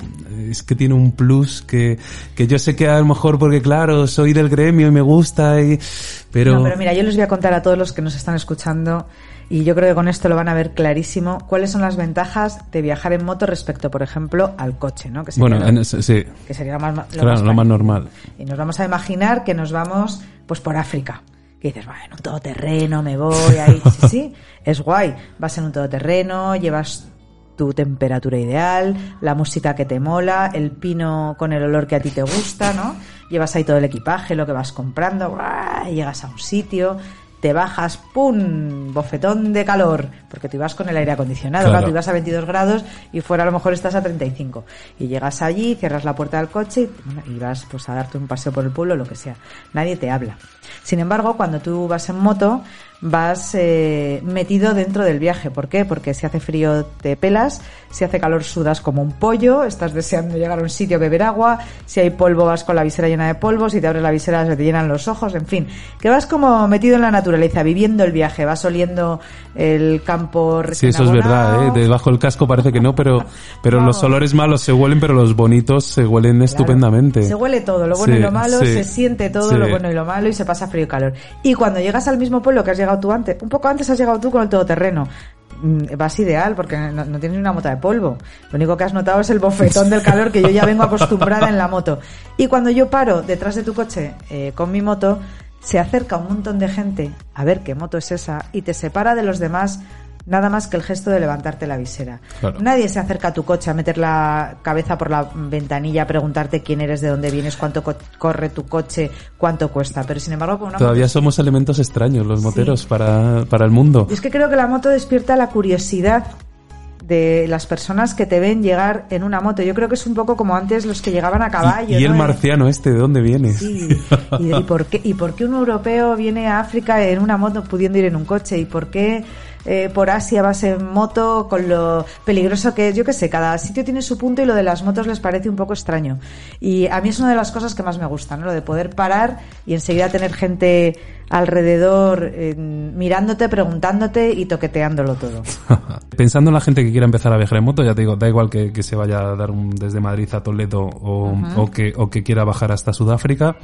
es que tiene un plus que, que yo sé que a lo mejor porque claro, soy del gremio y me gusta y, pero, No, pero mira, yo les voy a contar a todos los que nos están escuchando y yo creo que con esto lo van a ver clarísimo cuáles son las ventajas de viajar en moto respecto, por ejemplo, al coche, ¿no? Que sería, bueno, lo, sí, que sería lo más, lo claro, más lo más fácil. normal. Y nos vamos a imaginar que nos vamos pues por África. Que dices, bueno, un todoterreno, me voy ahí. Sí, sí, es guay. Vas en un todoterreno, llevas tu temperatura ideal, la música que te mola, el pino con el olor que a ti te gusta, ¿no? Llevas ahí todo el equipaje, lo que vas comprando, llegas a un sitio, te bajas, ¡pum! Bofetón de calor, porque tú ibas con el aire acondicionado, Claro. claro, tú ibas a 22 grados y fuera a lo mejor estás a 35. Y llegas allí, cierras la puerta del coche y, bueno, y vas pues a darte un paseo por el pueblo, lo que sea. Nadie te habla. Sin embargo, cuando tú vas en moto, vas eh, metido dentro del viaje. ¿Por qué? Porque si hace frío te pelas, si hace calor sudas como un pollo, estás deseando llegar a un sitio a beber agua, si hay polvo vas con la visera llena de polvo, si te abres la visera se te llenan los ojos, en fin, que vas como metido en la naturaleza, viviendo el viaje, vas oliendo el campo Sí, recién eso es verdad. ¿eh? debajo del casco parece que no, pero, pero los olores malos se huelen, pero los bonitos se huelen Claro. estupendamente. Se huele todo, lo bueno Sí, y lo malo, sí, se siente todo sí. lo bueno y lo malo y se pasa frío y calor. Y cuando llegas al mismo pueblo que has llegado tú antes, un poco antes has llegado tú con el todoterreno. mm, Vas ideal porque no, tienes ni una mota de polvo. Lo único que has notado es el bofetón del calor que yo ya vengo acostumbrada en la moto. Y cuando yo paro detrás de tu coche eh, con mi moto, se acerca un montón de gente a ver qué moto es esa y te separa de los demás nada más que el gesto de levantarte la visera. Claro. Nadie se acerca a tu coche a meter la cabeza por la ventanilla a preguntarte quién eres, de dónde vienes, cuánto co- corre tu coche, cuánto cuesta. Pero sin embargo, con una Todavía moto- somos elementos extraños los moteros para, para el mundo. Y es que creo que la moto despierta la curiosidad de las personas que te ven llegar en una moto. Yo creo que es un poco como antes los que llegaban a caballo. y, y el ¿no? marciano este, ¿de dónde viene? Sí, y, y por qué, ¿y por qué un europeo viene a África en una moto pudiendo ir en un coche? ¿Y por qué eh, por Asia vas en moto, con lo peligroso que es, yo qué sé, cada sitio tiene su punto y lo de las motos les parece un poco extraño. Y a mí es una de las cosas que más me gusta, ¿no? Lo de poder parar y enseguida tener gente alrededor mirándote, preguntándote y toqueteándolo todo. Pensando en la gente que quiera empezar a viajar en moto, ya te digo, da igual que, se vaya a dar un, desde Madrid a Toledo o, o, que, o que quiera bajar hasta Sudáfrica.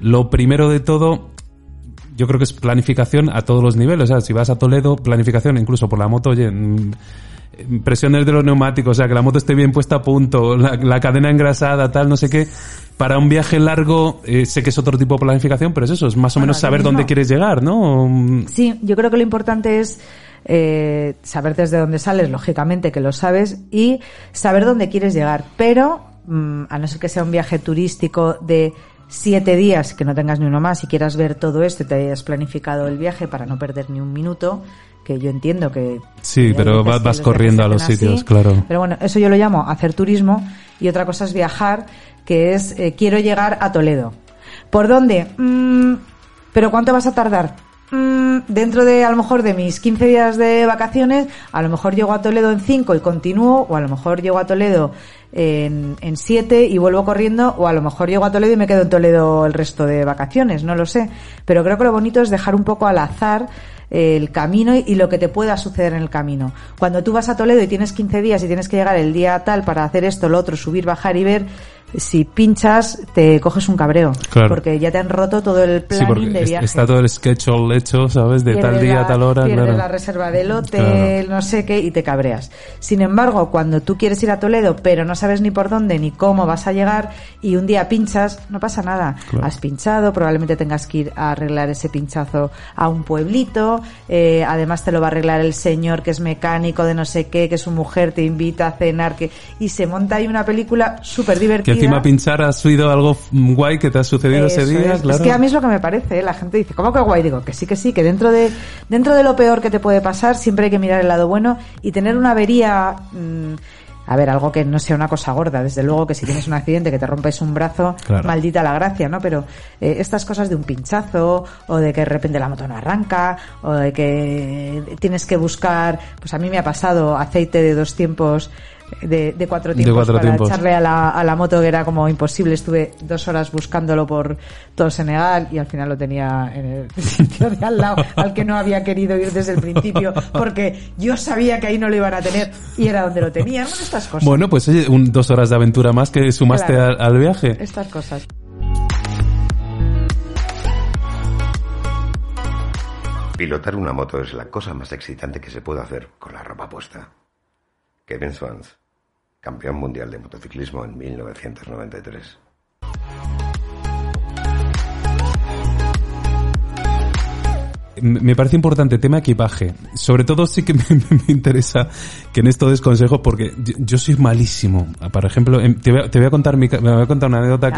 Lo primero de todo, yo creo que es planificación a todos los niveles. O sea, si vas a Toledo, planificación incluso por la moto, oye, mm, presiones de los neumáticos, o sea, que la moto esté bien puesta a punto, la, cadena engrasada, tal, no sé qué. Para un viaje largo, eh, sé que es otro tipo de planificación, pero es eso, es más o menos saber dónde quieres llegar, ¿no? Sí, yo creo que lo importante es eh, saber desde dónde sales, lógicamente que lo sabes, y saber dónde quieres llegar. Pero, mm, a no ser que sea un viaje turístico de siete días, que no tengas ni uno más y quieras ver todo esto y te hayas planificado el viaje para no perder ni un minuto, que yo entiendo que... Sí, pero vas, corriendo a los sitios, claro. Pero bueno, eso yo lo llamo hacer turismo y otra cosa es viajar, que es eh, quiero llegar a Toledo. ¿Por dónde? Mm, ¿Pero cuánto vas a tardar? Mm, dentro de a lo mejor de mis 15 días de vacaciones, a lo mejor llego a Toledo en 5 y continúo, o a lo mejor llego a Toledo en, en y vuelvo corriendo, o a lo mejor llego a Toledo y me quedo en Toledo el resto de vacaciones, no lo sé. Pero creo que lo bonito es dejar un poco al azar el camino y lo que te pueda suceder en el camino. Cuando tú vas a Toledo y tienes 15 días y tienes que llegar el día tal para hacer esto, lo otro, subir, bajar y ver, si pinchas te coges un cabreo porque ya te han roto todo el plan de viaje. está todo el schedule hecho sabes de tal día a tal hora pierdes la reserva del hotel no sé qué y te cabreas. Sin embargo cuando tú quieres ir a Toledo pero no sabes ni por dónde ni cómo vas a llegar y un día pinchas no pasa nada. Has pinchado probablemente tengas que ir a arreglar ese pinchazo a un pueblito eh, además te lo va a arreglar el señor que es mecánico de no sé qué que su mujer te invita a cenar que y se monta ahí una película súper divertida encima pinchar ha sido algo guay que te ha sucedido ese día, es. Es que a mí es lo que me parece, ¿eh? la gente dice, ¿cómo que guay? Digo, que sí, que sí, que dentro de, dentro de lo peor que te puede pasar siempre hay que mirar el lado bueno y tener una avería... Mm, a ver, algo que no sea una cosa gorda, desde luego que si tienes un accidente que te rompes un brazo, maldita la gracia, ¿no? Pero eh, estas cosas de un pinchazo, o de que de repente la moto no arranca, o de que tienes que buscar, pues a mí me ha pasado aceite de dos tiempos de, de cuatro tiempos para echarle a la, a la moto que era como imposible. Estuve dos horas buscándolo por todo Senegal y al final lo tenía en el sitio de al lado al que no había querido ir desde el principio porque yo sabía que ahí no lo iban a tener y era donde lo tenían. estas cosas. Bueno, pues oye, un, dos horas de aventura más que sumaste al viaje. Estas cosas. Pilotar una moto es la cosa más excitante que se puede hacer con la ropa puesta. Kevin Swans, campeón mundial de motociclismo en 1993. Me parece importante tema equipaje. Sobre todo sí que me, interesa que en esto des consejos porque yo, soy malísimo. Por ejemplo, em, te voy a, contar me voy a contar una anécdota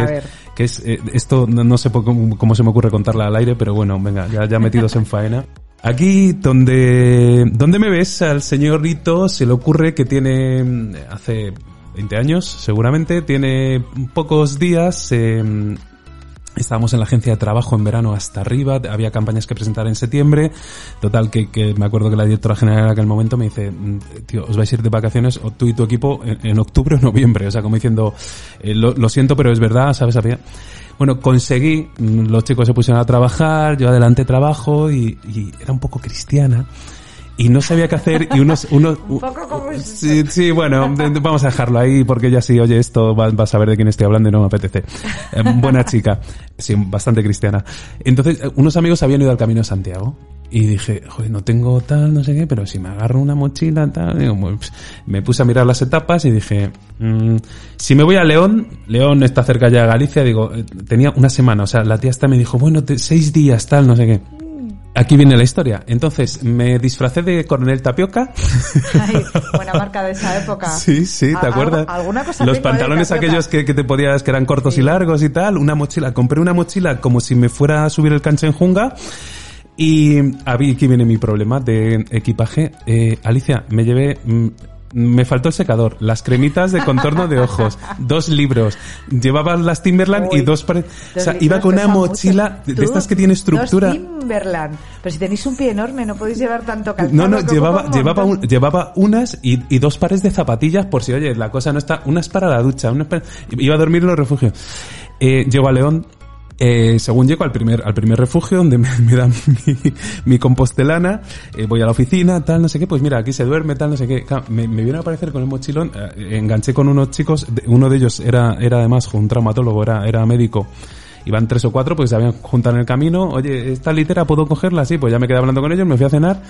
que es, eh, esto no, sé cómo, se me ocurre contarla al aire, pero bueno, venga, ya, ya metidos en faena. Aquí donde, donde me ves al señorito se le ocurre que tiene, mm, hace 20 años seguramente, tiene pocos días, eh, Estábamos en la agencia de trabajo en verano hasta arriba, había campañas que presentar en septiembre. Total, que, que me acuerdo que la directora general en aquel momento me dice, mm, tío, os vais a ir de vacaciones o tú y tu equipo en, octubre o noviembre. O sea, como diciendo, eh, lo, siento, pero es verdad, ¿sabes? Bueno, conseguí, los chicos se pusieron a trabajar, yo adelante trabajo y, era un poco cristiana y no sabía qué hacer y unos unos un poco como sí, sí bueno vamos a dejarlo ahí porque ya sí oye esto vas va a saber de quién estoy hablando y no me apetece. Eh, buena chica sí bastante cristiana. Entonces eh, unos amigos habían ido al camino de Santiago y dije, joder, no tengo tal, no sé qué, pero si me agarro una mochila, tal, digo, pues, me puse a mirar las etapas y dije, mmm, si me voy a León, León está cerca ya de Galicia, digo, eh, tenía una semana, o sea, la tía hasta me dijo, bueno, seis días, tal, no sé qué. Aquí viene la historia. Entonces, me disfracé de coronel tapioca. Ay, buena marca de esa época. Sí, sí, ¿te acuerdas? ¿Alguna cosa Los pantalones aquellos que, que, te podías, que eran cortos y largos y tal. Una mochila. Compré una mochila como si me fuera a subir el cancho en Junga y aquí viene mi problema de equipaje. Eh, Alicia, me llevé mm, me faltó el secador, las cremitas de contorno de ojos, dos libros, llevaba las Timberland y dos pares. O sea, iba con una mochila mucho. de, estas que tiene estructura. Dos Timberland. Pero si tenéis un pie enorme, no podéis llevar tanto calzado. No, no, llevaba, un llevaba, un- llevaba unas y, y dos pares de zapatillas por si, oye, la cosa no está, unas para la ducha, unas para- iba a dormir en los refugios. Eh, llego a León, eh, según llego al primer, al primer refugio donde me, me dan mi, mi compostelana, eh, voy a la oficina, tal, no sé qué, pues mira, aquí se duerme, tal, no sé qué. Me, me viene a aparecer con el mochilón, eh, enganché con unos chicos, uno de ellos era, era además un traumatólogo, era, era médico. Iban tres o cuatro, pues se habían juntado en el camino. Oye, esta litera puedo cogerla, sí, pues ya me quedé hablando con ellos, me fui a cenar.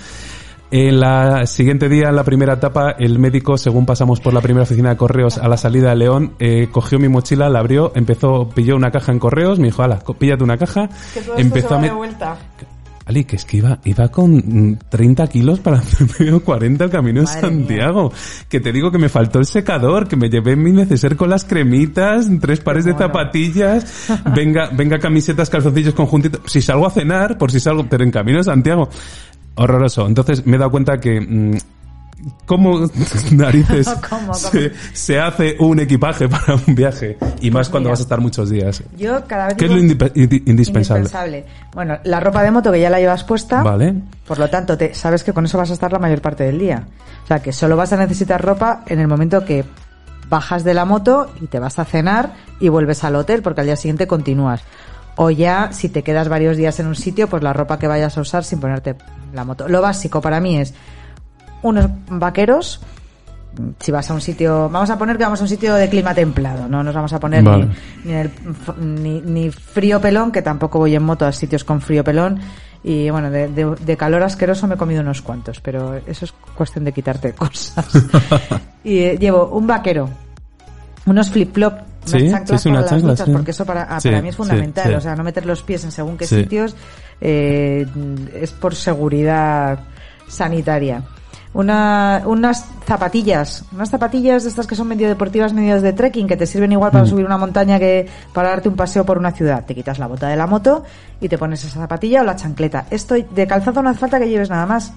En la siguiente día, en la primera etapa, el médico, según pasamos por la primera oficina de correos a la salida de León, eh, cogió mi mochila, la abrió, empezó, pilló una caja en correos, me dijo, ala, píllate una caja, Que todo esto empezó se va a de vuelta. Ali, que es que iba, iba con mm, 30 kilos para hacerme o 40 el camino de Santiago. Que te digo que me faltó el secador, que me llevé mi neceser con las cremitas, tres pares de zapatillas, venga, venga camisetas, calzoncillos conjuntitos. Si salgo a cenar, por si salgo, pero en camino de Santiago. Horroroso. Entonces me he dado cuenta que, mm, ¿Cómo narices ¿Cómo, cómo? Se, se hace un equipaje para un viaje? Y más cuando mira. vas a estar muchos días. Yo cada vez ¿Qué es lo indispensable? indispensable. Bueno, la ropa de moto que ya la llevas puesta. Vale. Por lo tanto, te, sabes que con eso vas a estar la mayor parte del día. O sea, que solo vas a necesitar ropa en el momento que bajas de la moto y te vas a cenar y vuelves al hotel porque al día siguiente continúas. O ya, si te quedas varios días en un sitio, pues la ropa que vayas a usar sin ponerte la moto. Lo básico para mí es unos vaqueros. Si vas a un sitio, vamos a poner que vamos a un sitio de clima templado, no nos vamos a poner Vale. ni, ni, el- ni- ni frío pelón, que tampoco voy en moto a sitios con frío pelón. Y bueno, de, de- de calor asqueroso me he comido unos cuantos, pero eso es cuestión de quitarte cosas. y eh, llevo un vaquero, unos flip-flop, unas Sí, chanclas sí, sí, para unas las duchas, porque eso para, ah, para mí es fundamental. O sea, no meter los pies en según qué sitios eh, es por seguridad sanitaria. Una, unas zapatillas, unas zapatillas de estas que son medio deportivas, medio de trekking, que te sirven igual Mm. para subir una montaña que para darte un paseo por una ciudad. Te quitas la bota de la moto y te pones esa zapatilla o la chancleta. Esto de calzado no hace falta que lleves nada más.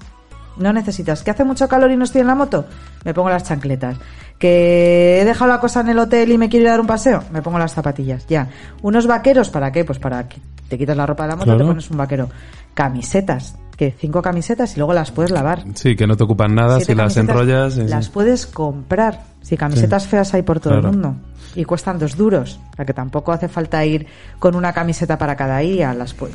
No necesitas. ¿Que hace mucho calor y no estoy en la moto? Me pongo las chancletas. ¿Que he dejado la cosa en el hotel y me quiero ir a dar un paseo? Me pongo las zapatillas. Ya. ¿Unos vaqueros para qué? Pues para que te quitas la ropa de la moto y Claro. te pones un vaquero. Camisetas. Que cinco camisetas y luego las puedes lavar. Sí, que no te ocupan nada Siete si las enrollas. sí, Las puedes comprar. Si camisetas feas hay por todo Claro. el mundo. Y cuestan dos duros. O sea que tampoco hace falta ir con una camiseta para cada día. Las pu-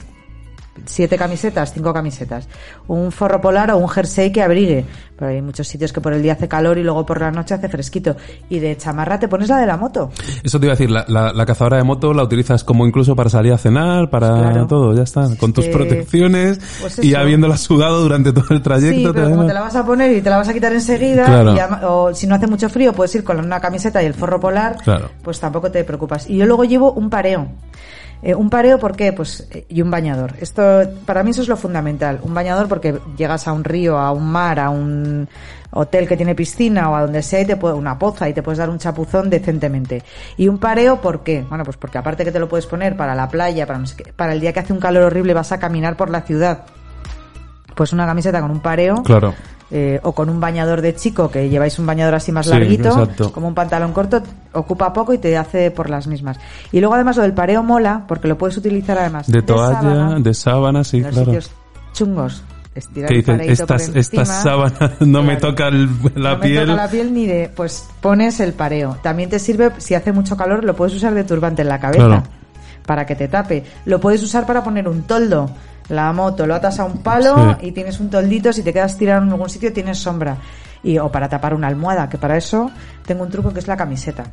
Siete camisetas, cinco camisetas. Un forro polar o un jersey que abrigue. Pero hay muchos sitios que por el día hace calor y luego por la noche hace fresquito. Y de chamarra te pones la de la moto. Eso te iba a decir, la, la, la cazadora de moto la utilizas como incluso para salir a cenar, para Claro. todo, ya está. Con tus protecciones pues y habiéndola sudado durante todo el trayecto. Sí, te pero da como te la vas a poner y te la vas a quitar enseguida, Claro. y ama- o si no hace mucho frío, puedes ir con una camiseta y el forro polar, Claro. pues tampoco te preocupas. Y yo luego llevo un pareo. Eh, un pareo, ¿por qué? Pues, eh, y un bañador. Esto, para mí eso es lo fundamental. Un bañador porque llegas a un río, a un mar, a un hotel que tiene piscina o a donde sea y te puede, una poza y te puedes dar un chapuzón decentemente. Y un pareo, ¿por qué? Bueno, pues porque aparte que te lo puedes poner para la playa, para, para el día que hace un calor horrible vas a caminar por la ciudad, pues una camiseta con un pareo Claro. Eh, o con un bañador de chico, que lleváis un bañador así más Sí, larguito, exacto. como un pantalón corto, ocupa poco y te hace por las mismas. Y luego además lo del pareo mola, porque lo puedes utilizar además De toalla, sábana, de sábana, sí, en los claro. sitios chungos. Estirar el estas, estas sábanas no me toca el- la no me piel. toca la piel ni de... Pues pones el pareo. También te sirve, si hace mucho calor, lo puedes usar de turbante en la cabeza. Claro. Para que te tape. Lo puedes usar para poner un toldo. La moto lo atas a un palo Sí. y tienes un toldito. Si te quedas tirado en algún sitio, tienes sombra. Y, o para tapar una almohada, que para eso tengo un truco que es la camiseta.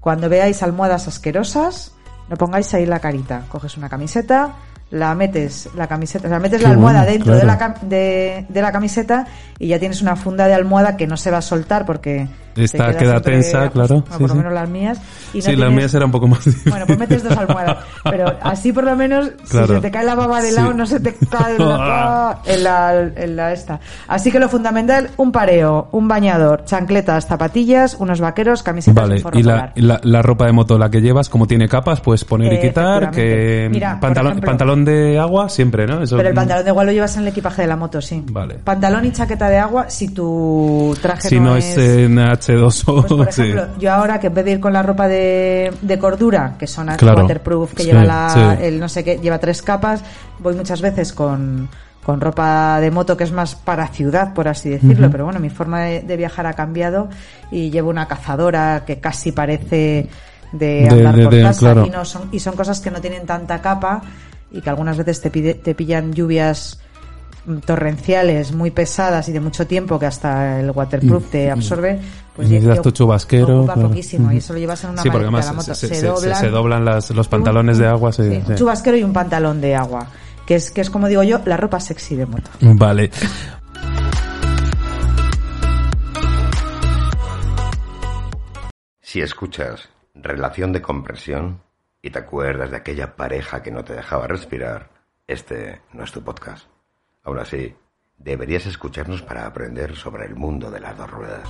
Cuando veáis almohadas asquerosas, no pongáis ahí la carita. Coges una camiseta, la metes, la camiseta, o sea, metes Qué la almohada bueno, dentro de, la de, de la camiseta y ya tienes una funda de almohada que no se va a soltar porque esta queda tensa, claro, sí, por lo menos las mías. Y no sí, las mías eran un poco más difíciles. Bueno, pues metes dos almohadas. Pero así por lo menos, Claro. si se te cae la baba de lado, Sí. no se te cae en la, en la, en la esta. Así que lo fundamental, un pareo, un bañador, chancletas, zapatillas, unos vaqueros, camisetas, Vale, y la, la, la ropa de moto, la que llevas, como tiene capas, puedes poner y Eh, quitar, que. Mira, pantalón, ejemplo- pantalón de agua siempre, ¿no? Eso, Pero el pantalón de agua lo llevas en el equipaje de la moto, sí. Vale. Pantalón y chaqueta de agua si tu traje si no es en H2O, Pues, por sí. ejemplo, yo ahora que en vez de ir con la ropa de, de cordura, que son Claro. waterproof, que Sí, lleva la, sí. el no sé qué, lleva tres capas, voy muchas veces con, con ropa de moto que es más para ciudad, por así decirlo, pero bueno, mi forma de, de viajar ha cambiado y llevo una cazadora que casi parece de, andar de- por de- casa claro. y, no son, y son cosas que no tienen tanta capa y que algunas veces te, pide- te pillan lluvias torrenciales muy pesadas y de mucho tiempo que hasta el waterproof te absorbe pues Necesitas tu chubasquero, ocupa claro. poquísimo y eso lo llevas en una Sí, porque además la moto se, se, se- se- doblan, se doblan las- los pantalones de agua. sí, Sí, sí. un chubasquero y un pantalón de agua que es que es como digo yo la ropa sexy de moto Vale. Si escuchas relación de compresión y te acuerdas de aquella pareja que no te dejaba respirar, este no es tu podcast. Aún así, deberías escucharnos para aprender sobre el mundo de las dos ruedas.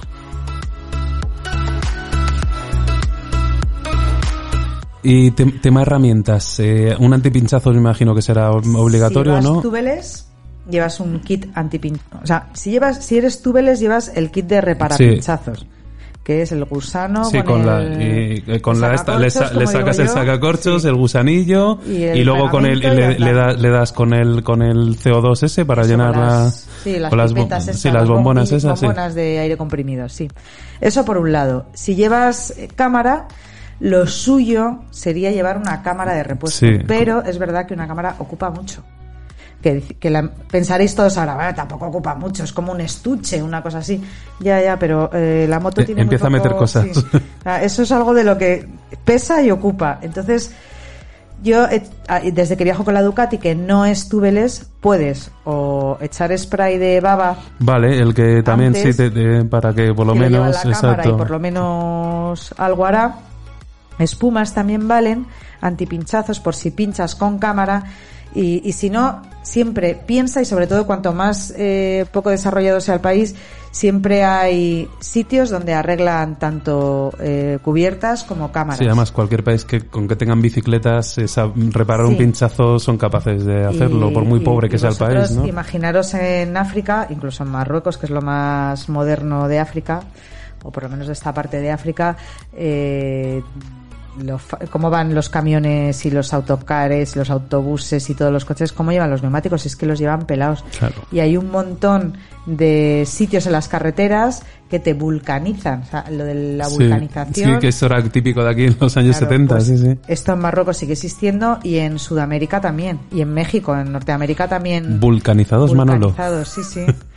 Y te- tema herramientas. eh, un antipinchazo me imagino que será obligatorio, si ¿no? túbeles llevas un kit antipin o sea si llevas si eres túbeles llevas el kit de Sí. Que es el gusano Sí, con la, el- y- eh, con el la esta, le, sa- sacas el sacacorchos, Sí. el gusanillo Y luego con el le, le está. da- le das con el con el CO2 ese para Eso, llenar con la las, sí, las con las, sí, las bombonas esas, bombonas de aire comprimido, sí. Eso por un lado. Si llevas eh, cámara, lo suyo sería llevar una cámara de repuesto. Pero es verdad que una cámara ocupa mucho. Que, que la- pensaréis todos ahora, "Bueno, tampoco ocupa mucho, es como un estuche, una cosa así. Ya, ya, pero eh, la moto Eh, tiene empieza a meter cosas. sí. Eso es algo de lo que pesa y ocupa. Entonces, yo, eh, ah, desde que viajo con la Ducati, que no es túbeles, puedes o echar spray de baba Vale, el que también Antes, sí te- te- para que por lo que lleva menos la exacto. y por lo menos algo hará. Espumas también valen, antipinchazos por si pinchas con cámara. Y, y si no, siempre piensa y sobre todo cuanto más eh, poco desarrollado sea el país, siempre hay sitios donde arreglan tanto eh, cubiertas como cámaras. Sí, además cualquier país que con que tengan bicicletas esa- reparar un pinchazo son capaces de hacerlo Y- por muy y- pobre que y sea el país, ¿no? Imaginaros en África, incluso en Marruecos, que es lo más moderno de África, o por lo menos de esta parte de África, eh, lo cómo van los camiones y los autocares, los autobuses y todos los coches, cómo llevan los neumáticos, es que los llevan pelados. Claro. Y hay un montón de sitios en las carreteras que te vulcanizan, o sea, lo de la vulcanización. Sí, que eso era típico de aquí en los años Claro, 70, pues sí, sí. Esto en Marruecos sigue existiendo y en Sudamérica también. Y en México, en Norteamérica también. Vulcanizados, Manolo. Vulcanizados, sí, sí.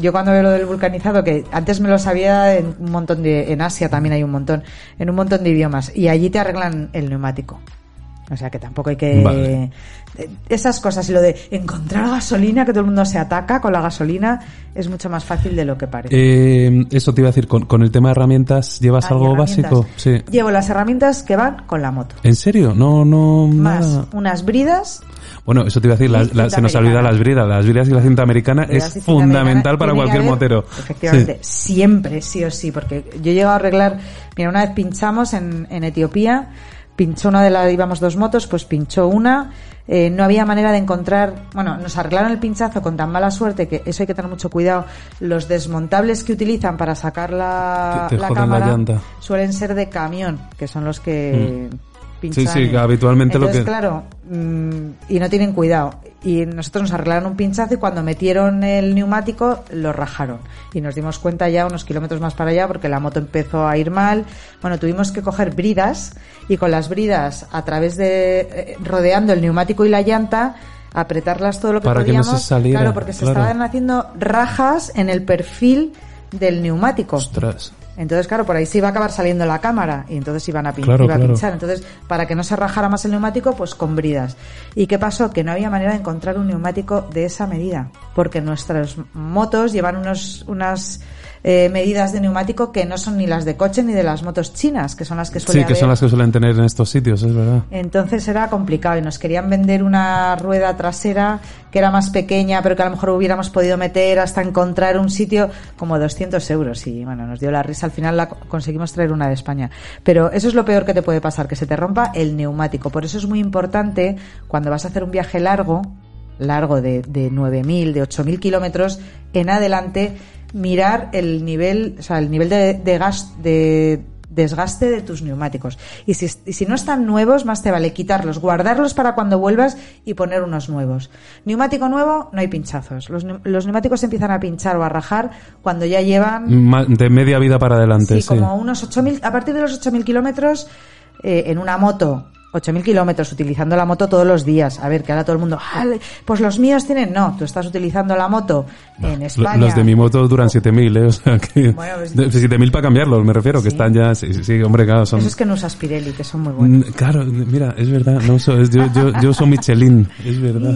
Yo cuando veo lo del vulcanizado, que antes me lo sabía en un montón de, en Asia también hay un montón, en un montón de idiomas, y allí te arreglan el neumático. O sea que tampoco hay que... Vale. eh, Esas cosas, y lo de encontrar gasolina, que todo el mundo se ataca con la gasolina, es mucho más fácil de lo que parece. Eh, eso te iba a decir, con, con el tema de herramientas, ¿llevas Ah, algo básico? Sí. Llevo las herramientas que van con la moto. ¿En serio? No, no, Más nada. unas bridas Bueno, eso te iba a decir, la- la- se nos olvida las bridas. Las bridas y la cinta americana es cinta fundamental americana para cualquier haber, motero. Efectivamente, Sí. siempre, sí o sí, porque yo he llegado a arreglar, mira, una vez pinchamos en, en Etiopía, pinchó una de las, íbamos dos motos, pues pinchó una, eh, no había manera de encontrar, bueno, nos arreglaron el pinchazo con tan mala suerte que eso hay que tener mucho cuidado, los desmontables que utilizan para sacar la, Te- te la joden la cámara suelen ser de camión, que son los que pinchan. Sí, sí, habitualmente lo Entonces, que- claro, mm, y no tienen cuidado. Y nosotros nos arreglaron un pinchazo y cuando metieron el neumático lo rajaron. Y nos dimos cuenta ya unos kilómetros más para allá porque la moto empezó a ir mal. Bueno, tuvimos que coger bridas y con las bridas a través de eh, rodeando el neumático y la llanta apretarlas todo lo que Para que no podíamos. se saliera, claro, porque se claro. estaban haciendo rajas en el perfil del neumático. Ostras. Entonces, claro, por ahí se iba a acabar saliendo la cámara y entonces iban a, pin- Claro, iba a claro. pinchar. Entonces, para que no se rajara más el neumático, pues con bridas. ¿Y qué pasó? Que no había manera de encontrar un neumático de esa medida. porque nuestras motos llevan unos, unas eh, medidas de neumático que no son ni las de coche ni de las motos chinas, que son las que suelen Sí, que son las que suelen tener en estos sitios, es verdad. entonces era complicado y nos querían vender una rueda trasera que era más pequeña, pero que a lo mejor hubiéramos podido meter hasta encontrar un sitio como 200 euros. Y bueno, nos dio la risa. Al final la conseguimos traer una de España. Pero eso es lo peor que te puede pasar, que se te rompa el neumático. Por eso es muy importante cuando vas a hacer un viaje largo, largo de, de 9.000, de 8.000 kilómetros, en adelante, mirar el nivel, o sea, el nivel de, de gas, de desgaste de tus neumáticos. Y si, y si no están nuevos, más te vale quitarlos, guardarlos para cuando vuelvas y poner unos nuevos. Neumático nuevo, no hay pinchazos. Los, los neumáticos empiezan a pinchar o a rajar cuando ya llevan De media vida para adelante, Sí, sí. como unos 8.000, a partir de los 8.000 kilómetros eh, en una moto. 8.000 kilómetros utilizando la moto todos los días. A ver, que ahora todo el mundo, "Ah, pues los míos tienen. No, tú estás utilizando la moto en España. Los de mi moto duran 7.000, ¿eh? O sea que... Bueno, pues- de- 7.000 para cambiarlos, me refiero, que están ya... Sí, sí, sí, hombre, claro, son... Eso es que no usas Pirelli, que son muy buenos. Mm, Claro, mira, es verdad, no uso, es- yo, yo, yo uso Michelin, es verdad.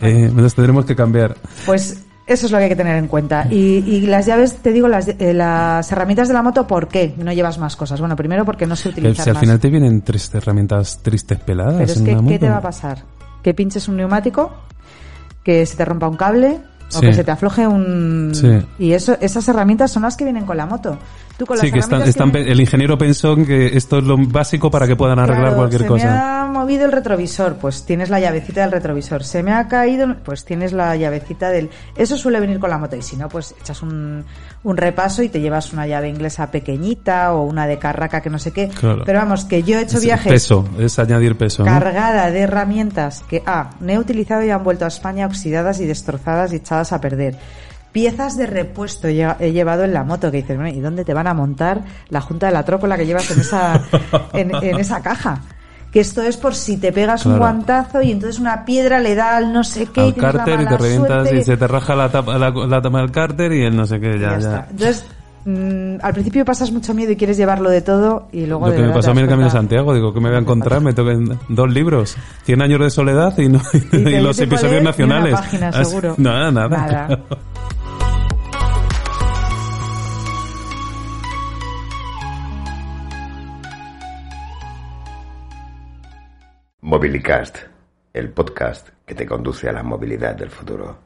Eh, nos tendremos que cambiar. Pues eso es lo que hay que tener en cuenta. Y, y las llaves, te digo, las, eh, las herramientas de la moto, ¿por qué no llevas más cosas? Bueno, primero porque no se utilizan si al más. final te vienen tres herramientas tristes peladas Pero es en que, una ¿qué moto. te va a pasar? Que pinches un neumático, que se te rompa un cable o Sí. que se te afloje un... Sí. Y eso, esas herramientas son las que vienen con la moto. Tú con Sí, que están, están que el ingeniero pensó que esto es lo básico para que puedan arreglar Claro, cualquier se cosa. me ha movido el retrovisor, pues tienes la llavecita del retrovisor. Se me ha caído, pues tienes la llavecita del... Eso suele venir con la moto y si no, pues echas un, un repaso y te llevas una llave inglesa pequeñita o una de carraca que no sé qué. Claro. Pero vamos, que yo he hecho Es viajes Peso, es añadir peso. ¿no? cargada de herramientas que A, no he utilizado y han vuelto a España oxidadas y destrozadas y echadas a perder. Piezas de repuesto he llevado en la moto que dices, bueno, ¿y dónde te van a montar la junta de la trócola que llevas en esa, en, en esa caja? Que esto es por si te pegas un Claro. guantazo y entonces una piedra le da al no sé qué y Al tienes la cárter y te mala revientas y se te raja la tapa, la, la tapa del cárter y el no sé qué, y ya, ya ya. Entonces, mm, al principio pasas mucho miedo y quieres llevarlo de todo y luego Lo de que me pasó a mí en el Camino de Santiago, digo, que me voy a encontrar? Me toquen dos libros, 100 años de soledad y, no, y, te los dice cuál episodios es, ni una nacionales. página, Así- seguro. Nada, nada. Nada. Mobilicast, el podcast que te conduce a la movilidad del futuro.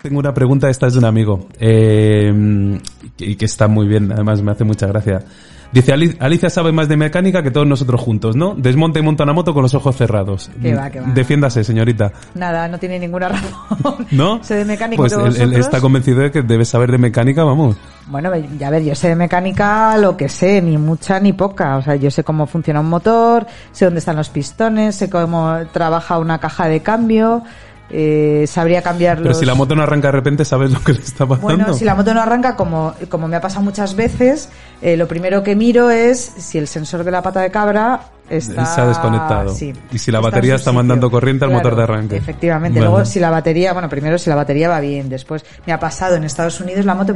Tengo una pregunta, esta es de un amigo, eh, y que está muy bien, además me hace mucha gracia. Dice, "Ali- Alicia sabe más de mecánica que todos nosotros juntos, ¿no? Desmonta y monta una moto con los ojos cerrados. Que va, que va. Defiéndase, señorita. Nada, no tiene ninguna razón. ¿No? Sé de mecánico Pues él, él está convencido de que debes saber de mecánica, vamos. Bueno, ya ver, yo sé de mecánica lo que sé, ni mucha ni poca. O sea, yo sé cómo funciona un motor, sé dónde están los pistones, sé cómo trabaja una caja de cambio, eh, sabría cambiar Pero los... si la moto no arranca de repente, ¿sabes lo que le está pasando? Bueno, si la moto no arranca, como, como me ha pasado muchas veces, eh, lo primero que miro es si el sensor de la pata de cabra está... Se ha desconectado. Sí, Y si la batería está mandando corriente al motor de arranque. Efectivamente. Vale. Luego, si la batería, bueno, primero si la batería va bien, después me ha pasado en Estados Unidos la moto...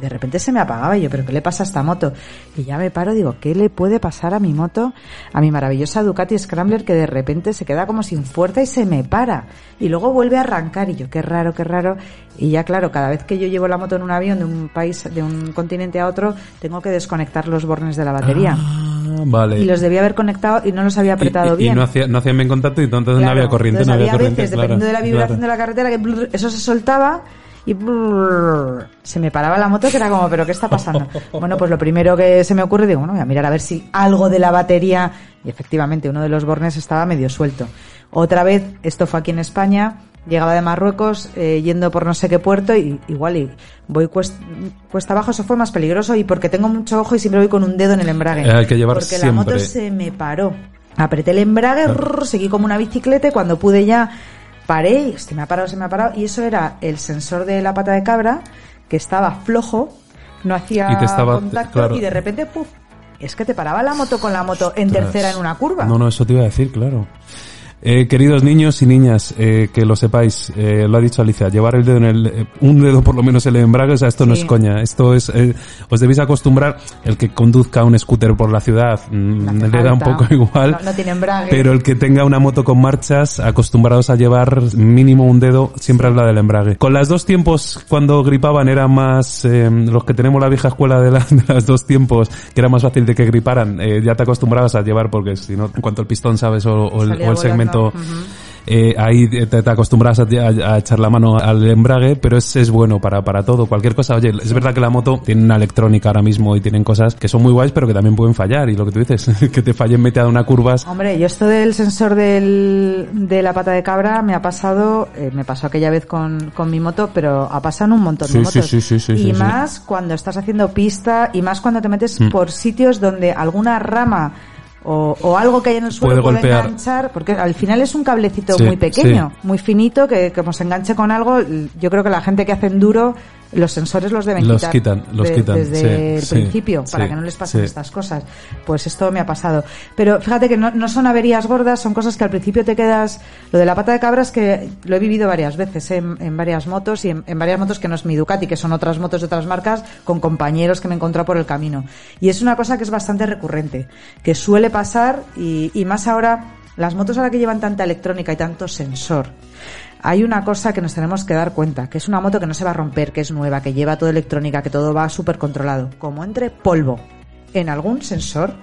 De repente se me apagaba y yo, ¿pero qué le pasa a esta moto? Y ya me paro, digo, ¿qué le puede pasar a mi moto? A mi maravillosa Ducati Scrambler que de repente se queda como sin fuerza y se me para. Y luego vuelve a arrancar y yo, qué raro, qué raro. Y ya claro, cada vez que yo llevo la moto en un avión de un país, de un continente a otro, tengo que desconectar los bornes de la batería. Ah, vale. Y los debía haber conectado y no los había apretado Y- y- bien. Y no, hacía, no hacían bien contacto y entonces no había corriente. entonces no había, había corriente, veces, claro, dependiendo de la vibración claro. de la carretera, que eso se soltaba y blur, se me paraba la moto que era como, ¿pero qué está pasando? bueno, pues lo primero que se me ocurre, digo, bueno, voy a mirar a ver si algo de la batería, y efectivamente uno de los bornes estaba medio suelto. Otra vez, esto fue aquí en España, llegaba de Marruecos eh, yendo por no sé qué puerto y igual y voy cuesta, cuesta abajo, eso fue más peligroso y porque tengo mucho ojo y siempre voy con un dedo en el embrague. Eh, hay que llevar porque la moto se me paró. Apreté el embrague, Claro. rrr, seguí como una bicicleta y cuando pude ya paré y se me ha parado, se me ha parado y eso era el sensor de la pata de cabra que estaba flojo, no hacía Y te estaba- contacto claro. y de repente ¡puf! es que te paraba la moto con la moto en tercera en una curva. No, no, eso te iba a decir, claro. Eh, queridos niños y niñas, eh, que lo sepáis, eh, lo ha dicho Alicia, llevar el dedo en el, eh, un dedo por lo menos en el embrague, o sea, esto no es coña, esto es, eh, os debéis acostumbrar, el que conduzca un scooter por la ciudad, mm, le da un poco igual, No, no tiene embrague. pero el que tenga una moto con marchas, acostumbrados a llevar mínimo un dedo, siempre habla del embrague. Con las dos tiempos, cuando gripaban, eran más, eh, los que tenemos la vieja escuela de, la- de las dos tiempos, que era más fácil de que griparan, eh, ya te acostumbrabas a llevar, porque si no, en cuanto el pistón, ¿sabes? O, o el, o el volando. segmento, Ujú. eh, ahí te, te acostumbras a, a- a echar la mano al embrague, pero es, es bueno para, para todo, cualquier cosa. Oye, es verdad que la moto tiene una electrónica ahora mismo y tienen cosas que son muy guays, pero que también pueden fallar. Y lo que tú dices, que te fallen mete a una curvas. Hombre, yo esto del sensor del, de la pata de cabra me ha pasado, eh, me pasó aquella vez con, con mi moto, pero ha pasado en un montón Sí, de motos. sí, sí, y más cuando estás haciendo pista y más cuando te metes Mm. por sitios donde alguna rama o, o algo que hay en el suelo Puede enganchar, porque al final es un cablecito Sí, muy pequeño, muy finito, que como se enganche con algo, yo creo que la gente que hace enduro, los sensores los deben Los quitar quitan, los de- quitan, desde sí, el sí, principio, para sí, que no les pasen estas cosas. Pues esto me ha pasado. Pero fíjate que no, no son averías gordas, son cosas que al principio te quedas... Lo de la pata de cabra es que lo he vivido varias veces ¿eh? en, en varias motos y en, en varias motos que no es mi Ducati, que son otras motos de otras marcas con compañeros que me he encontrado por el camino. Y es una cosa que es bastante recurrente, que suele pasar y, y más ahora, las motos ahora que llevan tanta electrónica y tanto sensor, hay una cosa que nos tenemos que dar cuenta, que es una moto que no se va a romper, que es nueva, que lleva toda electrónica, que todo va súper controlado. Como entre polvo en algún sensor,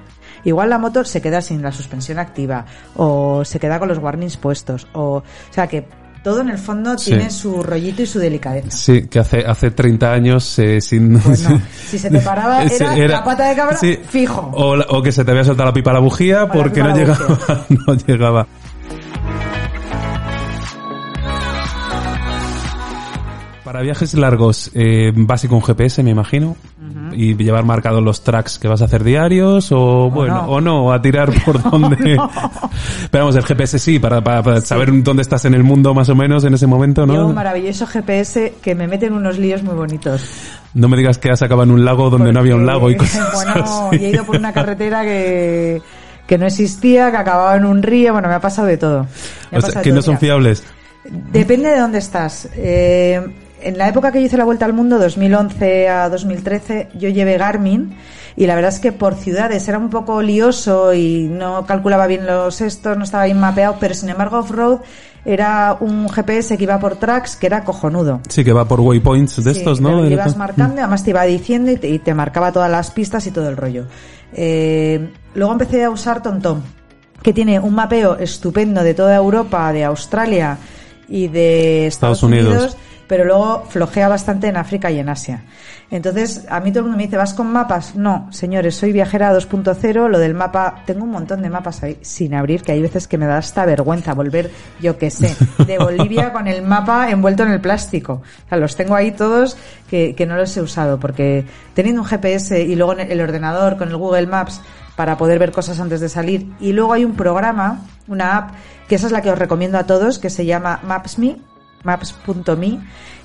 igual la moto se queda sin la suspensión activa, o se queda con los warnings puestos, o, o sea que todo en el fondo Sí. tiene su rollito y su delicadeza. Sí, que hace, hace 30 años eh, sin... Pues no, si se te paraba, era la pata de cabra, fijo. O, la- o que se te había soltado la pipa a la bujía O porque no llegaba, no llegaba. Para viajes largos, eh, básico un GPS, me imagino. Y llevar marcados los tracks que vas a hacer diarios, o, bueno, no. o no, a tirar por donde. Pero vamos, el GPS sí, para, para, para saber dónde estás en el mundo más o menos en ese momento, Llevo ¿no? un maravilloso GPS que me mete en unos líos muy bonitos. No me digas que has acabado en un lago donde no había un lago y cosas Bueno, así. y he ido por una carretera que, que no existía, que acababa en un río, bueno, me ha pasado de todo. Me O sea, que no son fiables. Depende de dónde estás. Eh, en la época que yo hice la vuelta al mundo, 2011 a 2013, yo llevé Garmin y la verdad es que por ciudades era un poco lioso y no calculaba bien los estos, no estaba bien mapeado, pero sin embargo off-road era un GPS que iba por tracks que era cojonudo. Sí, que va por waypoints de Sí, estos, ¿no? De- ibas marcando, además te iba diciendo y te, y te marcaba todas las pistas y todo el rollo. Eh, luego empecé a usar TomTom, que tiene un mapeo estupendo de toda Europa, de Australia y de Estados, Estados Unidos. Pero luego flojea bastante en África y en Asia. Entonces, a mí todo el mundo me dice, ¿vas con mapas? No, señores, soy viajera 2.0, lo del mapa, tengo un montón de mapas ahí sin abrir, que hay veces que me da hasta vergüenza volver, yo qué sé, de Bolivia con el mapa envuelto en el plástico. O sea, los tengo ahí todos que, no los he usado, porque teniendo un GPS y luego el ordenador con el Google Maps para poder ver cosas antes de salir, y luego hay un programa, una app, que esa es la que os recomiendo a todos, que se llama Maps.me, maps.me,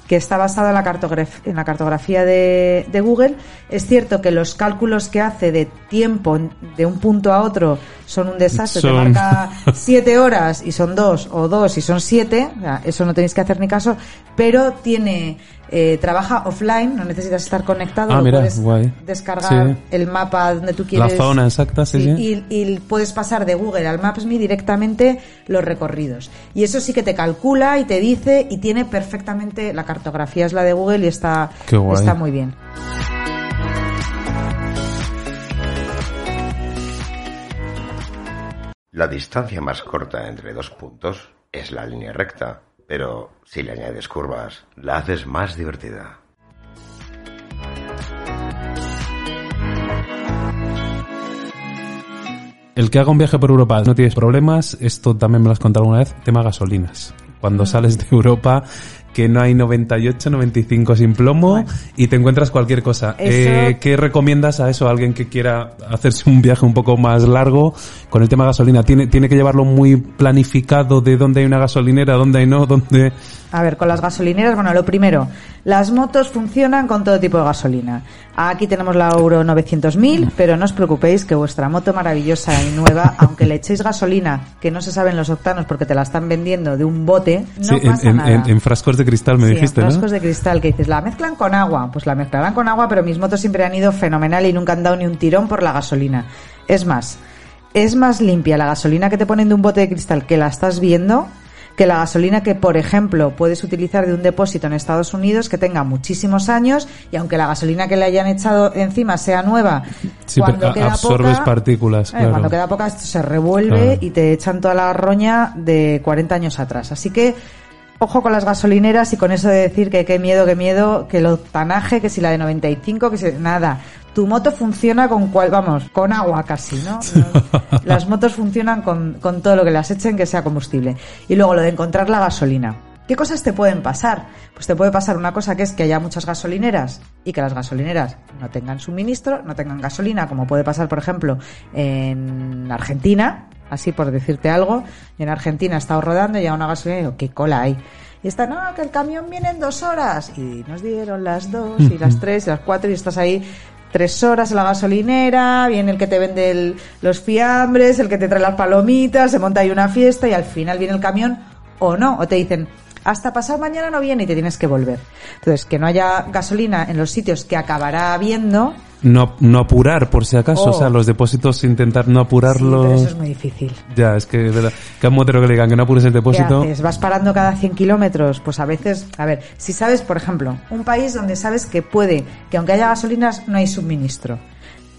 que está basado en la, cartograf- en la cartografía de, de Google. Es cierto que los cálculos que hace de tiempo de un punto a otro son un desastre. Te Son- marca siete horas y son dos, o dos y son siete. O sea, eso no tenéis que hacer ni caso. Pero tiene, eh, trabaja offline, no necesitas estar conectado. Ah, mira, puedes guay. descargar Sí. el mapa donde tú quieres. zona exacta, sí, sí. Y, y puedes pasar de Google al Maps.me directamente los recorridos. Y eso sí que te calcula y te dice y tiene perfectamente la cartografía es la de Google y está, está muy bien. La distancia más corta entre dos puntos es la línea recta, pero si le añades curvas, la haces más divertida. El que haga un viaje por Europa no tienes problemas, esto también me lo has contado alguna vez, tema gasolinas. Cuando sales de Europa, que no hay 98, 95 sin plomo Bueno. y te encuentras cualquier cosa. Eso- Eh, ¿Qué recomiendas a eso a alguien que quiera hacerse un viaje un poco más largo con el tema gasolina? ¿Tiene, tiene que llevarlo muy planificado de dónde hay una gasolinera, dónde hay no, dónde... A ver, con las gasolineras, bueno, lo primero, las motos funcionan con todo tipo de gasolina. Aquí tenemos la Euro 900.000, pero no os preocupéis que vuestra moto maravillosa y nueva, aunque le echéis gasolina, que no se saben los octanos porque te la están vendiendo de un bote, no Sí, pasa en- nada. en- en frascos de cristal me Sí, dijiste, en ¿no? frascos de cristal que dices, la mezclan con agua. Pues la mezclarán con agua, pero mis motos siempre han ido fenomenal y nunca han dado ni un tirón por la gasolina. Es más, es más limpia la gasolina que te ponen de un bote de cristal que la estás viendo que la gasolina que, por ejemplo, puedes utilizar de un depósito en Estados Unidos que tenga muchísimos años y aunque la gasolina que le hayan echado encima sea nueva, Sí, cuando queda absorbes poca, partículas, eh, claro. cuando queda poca esto se revuelve Claro. y te echan toda la roña de 40 años atrás. Así que ojo con las gasolineras y con eso de decir que qué miedo, qué miedo, que lo tanaje, que si la de 95, que si nada. Tu moto funciona con cual, vamos, con agua casi, ¿no? No- Las motos funcionan con, con todo lo que las echen que sea combustible. Y luego lo de encontrar la gasolina. ¿Qué cosas te pueden pasar? Pues te puede pasar una cosa que es que haya muchas gasolineras y que las gasolineras no tengan suministro, no tengan gasolina, como puede pasar, por ejemplo, en Argentina, así por decirte algo. Y en Argentina he estado rodando y a una gasolinera y digo, ¿qué cola hay? Y está, no, que el camión viene en dos horas. Y nos dieron las dos y las tres y las cuatro y estás ahí tres horas en la gasolinera, viene el que te vende el- los fiambres, el que te trae las palomitas, se monta ahí una fiesta y al final viene el camión o no, o te dicen hasta pasado mañana no viene y te tienes que volver. Entonces, que no haya gasolina en los sitios que acabará habiendo, No, no apurar, por si acaso. Oh. O sea, los depósitos intentar no sí, apurarlos. pero eso es muy difícil. Ya, es que, de verdad, que a un motero que le digan que no apures el ¿Qué depósito. haces? ¿Vas parando cada 100 kilómetros? Pues a veces, a ver, si sabes, por ejemplo, un país donde sabes que puede, que aunque haya gasolinas, no hay suministro.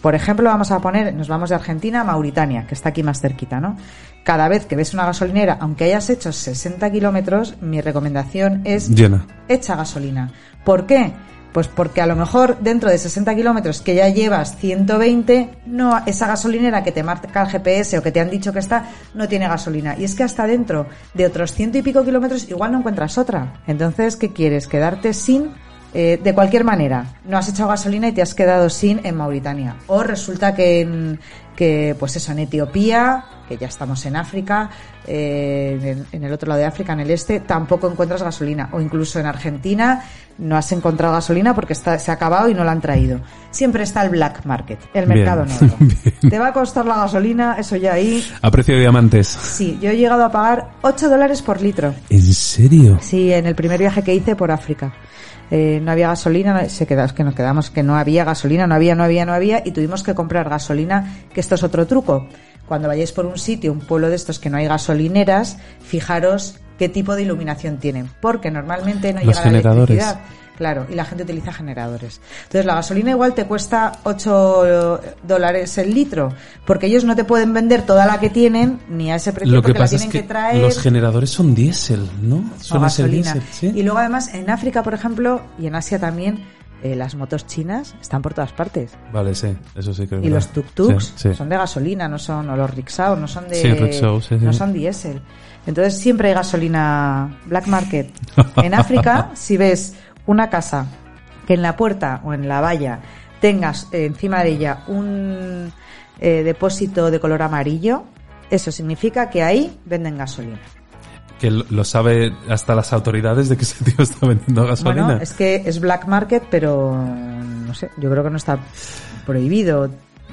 Por ejemplo, vamos a poner, nos vamos de Argentina a Mauritania, que está aquí más cerquita, ¿no? Cada vez que ves una gasolinera, aunque hayas hecho 60 kilómetros, mi recomendación es Llena. echa gasolina. ¿Por qué? Pues porque a lo mejor dentro de 60 kilómetros que ya llevas 120, no, esa gasolinera que te marca el GPS o que te han dicho que está, no tiene gasolina. Y es que hasta dentro de otros ciento y pico kilómetros igual no encuentras otra. Entonces, ¿qué quieres? ¿Quedarte sin? Eh, de cualquier manera, no has echado gasolina y te has quedado sin en Mauritania. O resulta que, en, que pues eso, en Etiopía, que ya estamos en África, eh, en, en el otro lado de África, en el este, tampoco encuentras gasolina. O incluso en Argentina no has encontrado gasolina porque está, se ha acabado y no la han traído. Siempre está el black market, el Bien. mercado negro. Bien. Te va a costar la gasolina, eso ya ahí. A precio de diamantes. Sí, yo he llegado a pagar 8 dólares por litro. ¿En serio? Sí, en el primer viaje que hice por África. Eh, no había gasolina, se quedó, es que nos quedamos que no había gasolina, no había, no había, no había, y tuvimos que comprar gasolina, que esto es otro truco. Cuando vayáis por un sitio, un pueblo de estos que no hay gasolineras, fijaros qué tipo de iluminación tienen, porque normalmente no Los llega la electricidad. Claro, y la gente utiliza generadores. Entonces la gasolina igual te cuesta 8 dólares el litro, porque ellos no te pueden vender toda la que tienen, ni a ese precio, Lo que porque la pasa es tienen que, que, traer los generadores son diésel, ¿no? ser gasolina. diésel, ¿sí? Y luego además en África, por ejemplo, y en Asia también, eh, las motos chinas están por todas partes. Vale, sí, eso sí que es Y los tuk-tuks Sí, sí. son de gasolina, no son, o los rickshaw, no son de, Sí, rickshaw, sí, no son diésel. Entonces siempre hay gasolina black market. En África, si ves una casa que en la puerta o en la valla tengas eh, encima de ella un eh, depósito de color amarillo, eso significa que ahí venden gasolina. Que lo sabe hasta las autoridades de que ese tío está vendiendo gasolina. Bueno, es que es black market, pero no sé, yo creo que no está prohibido,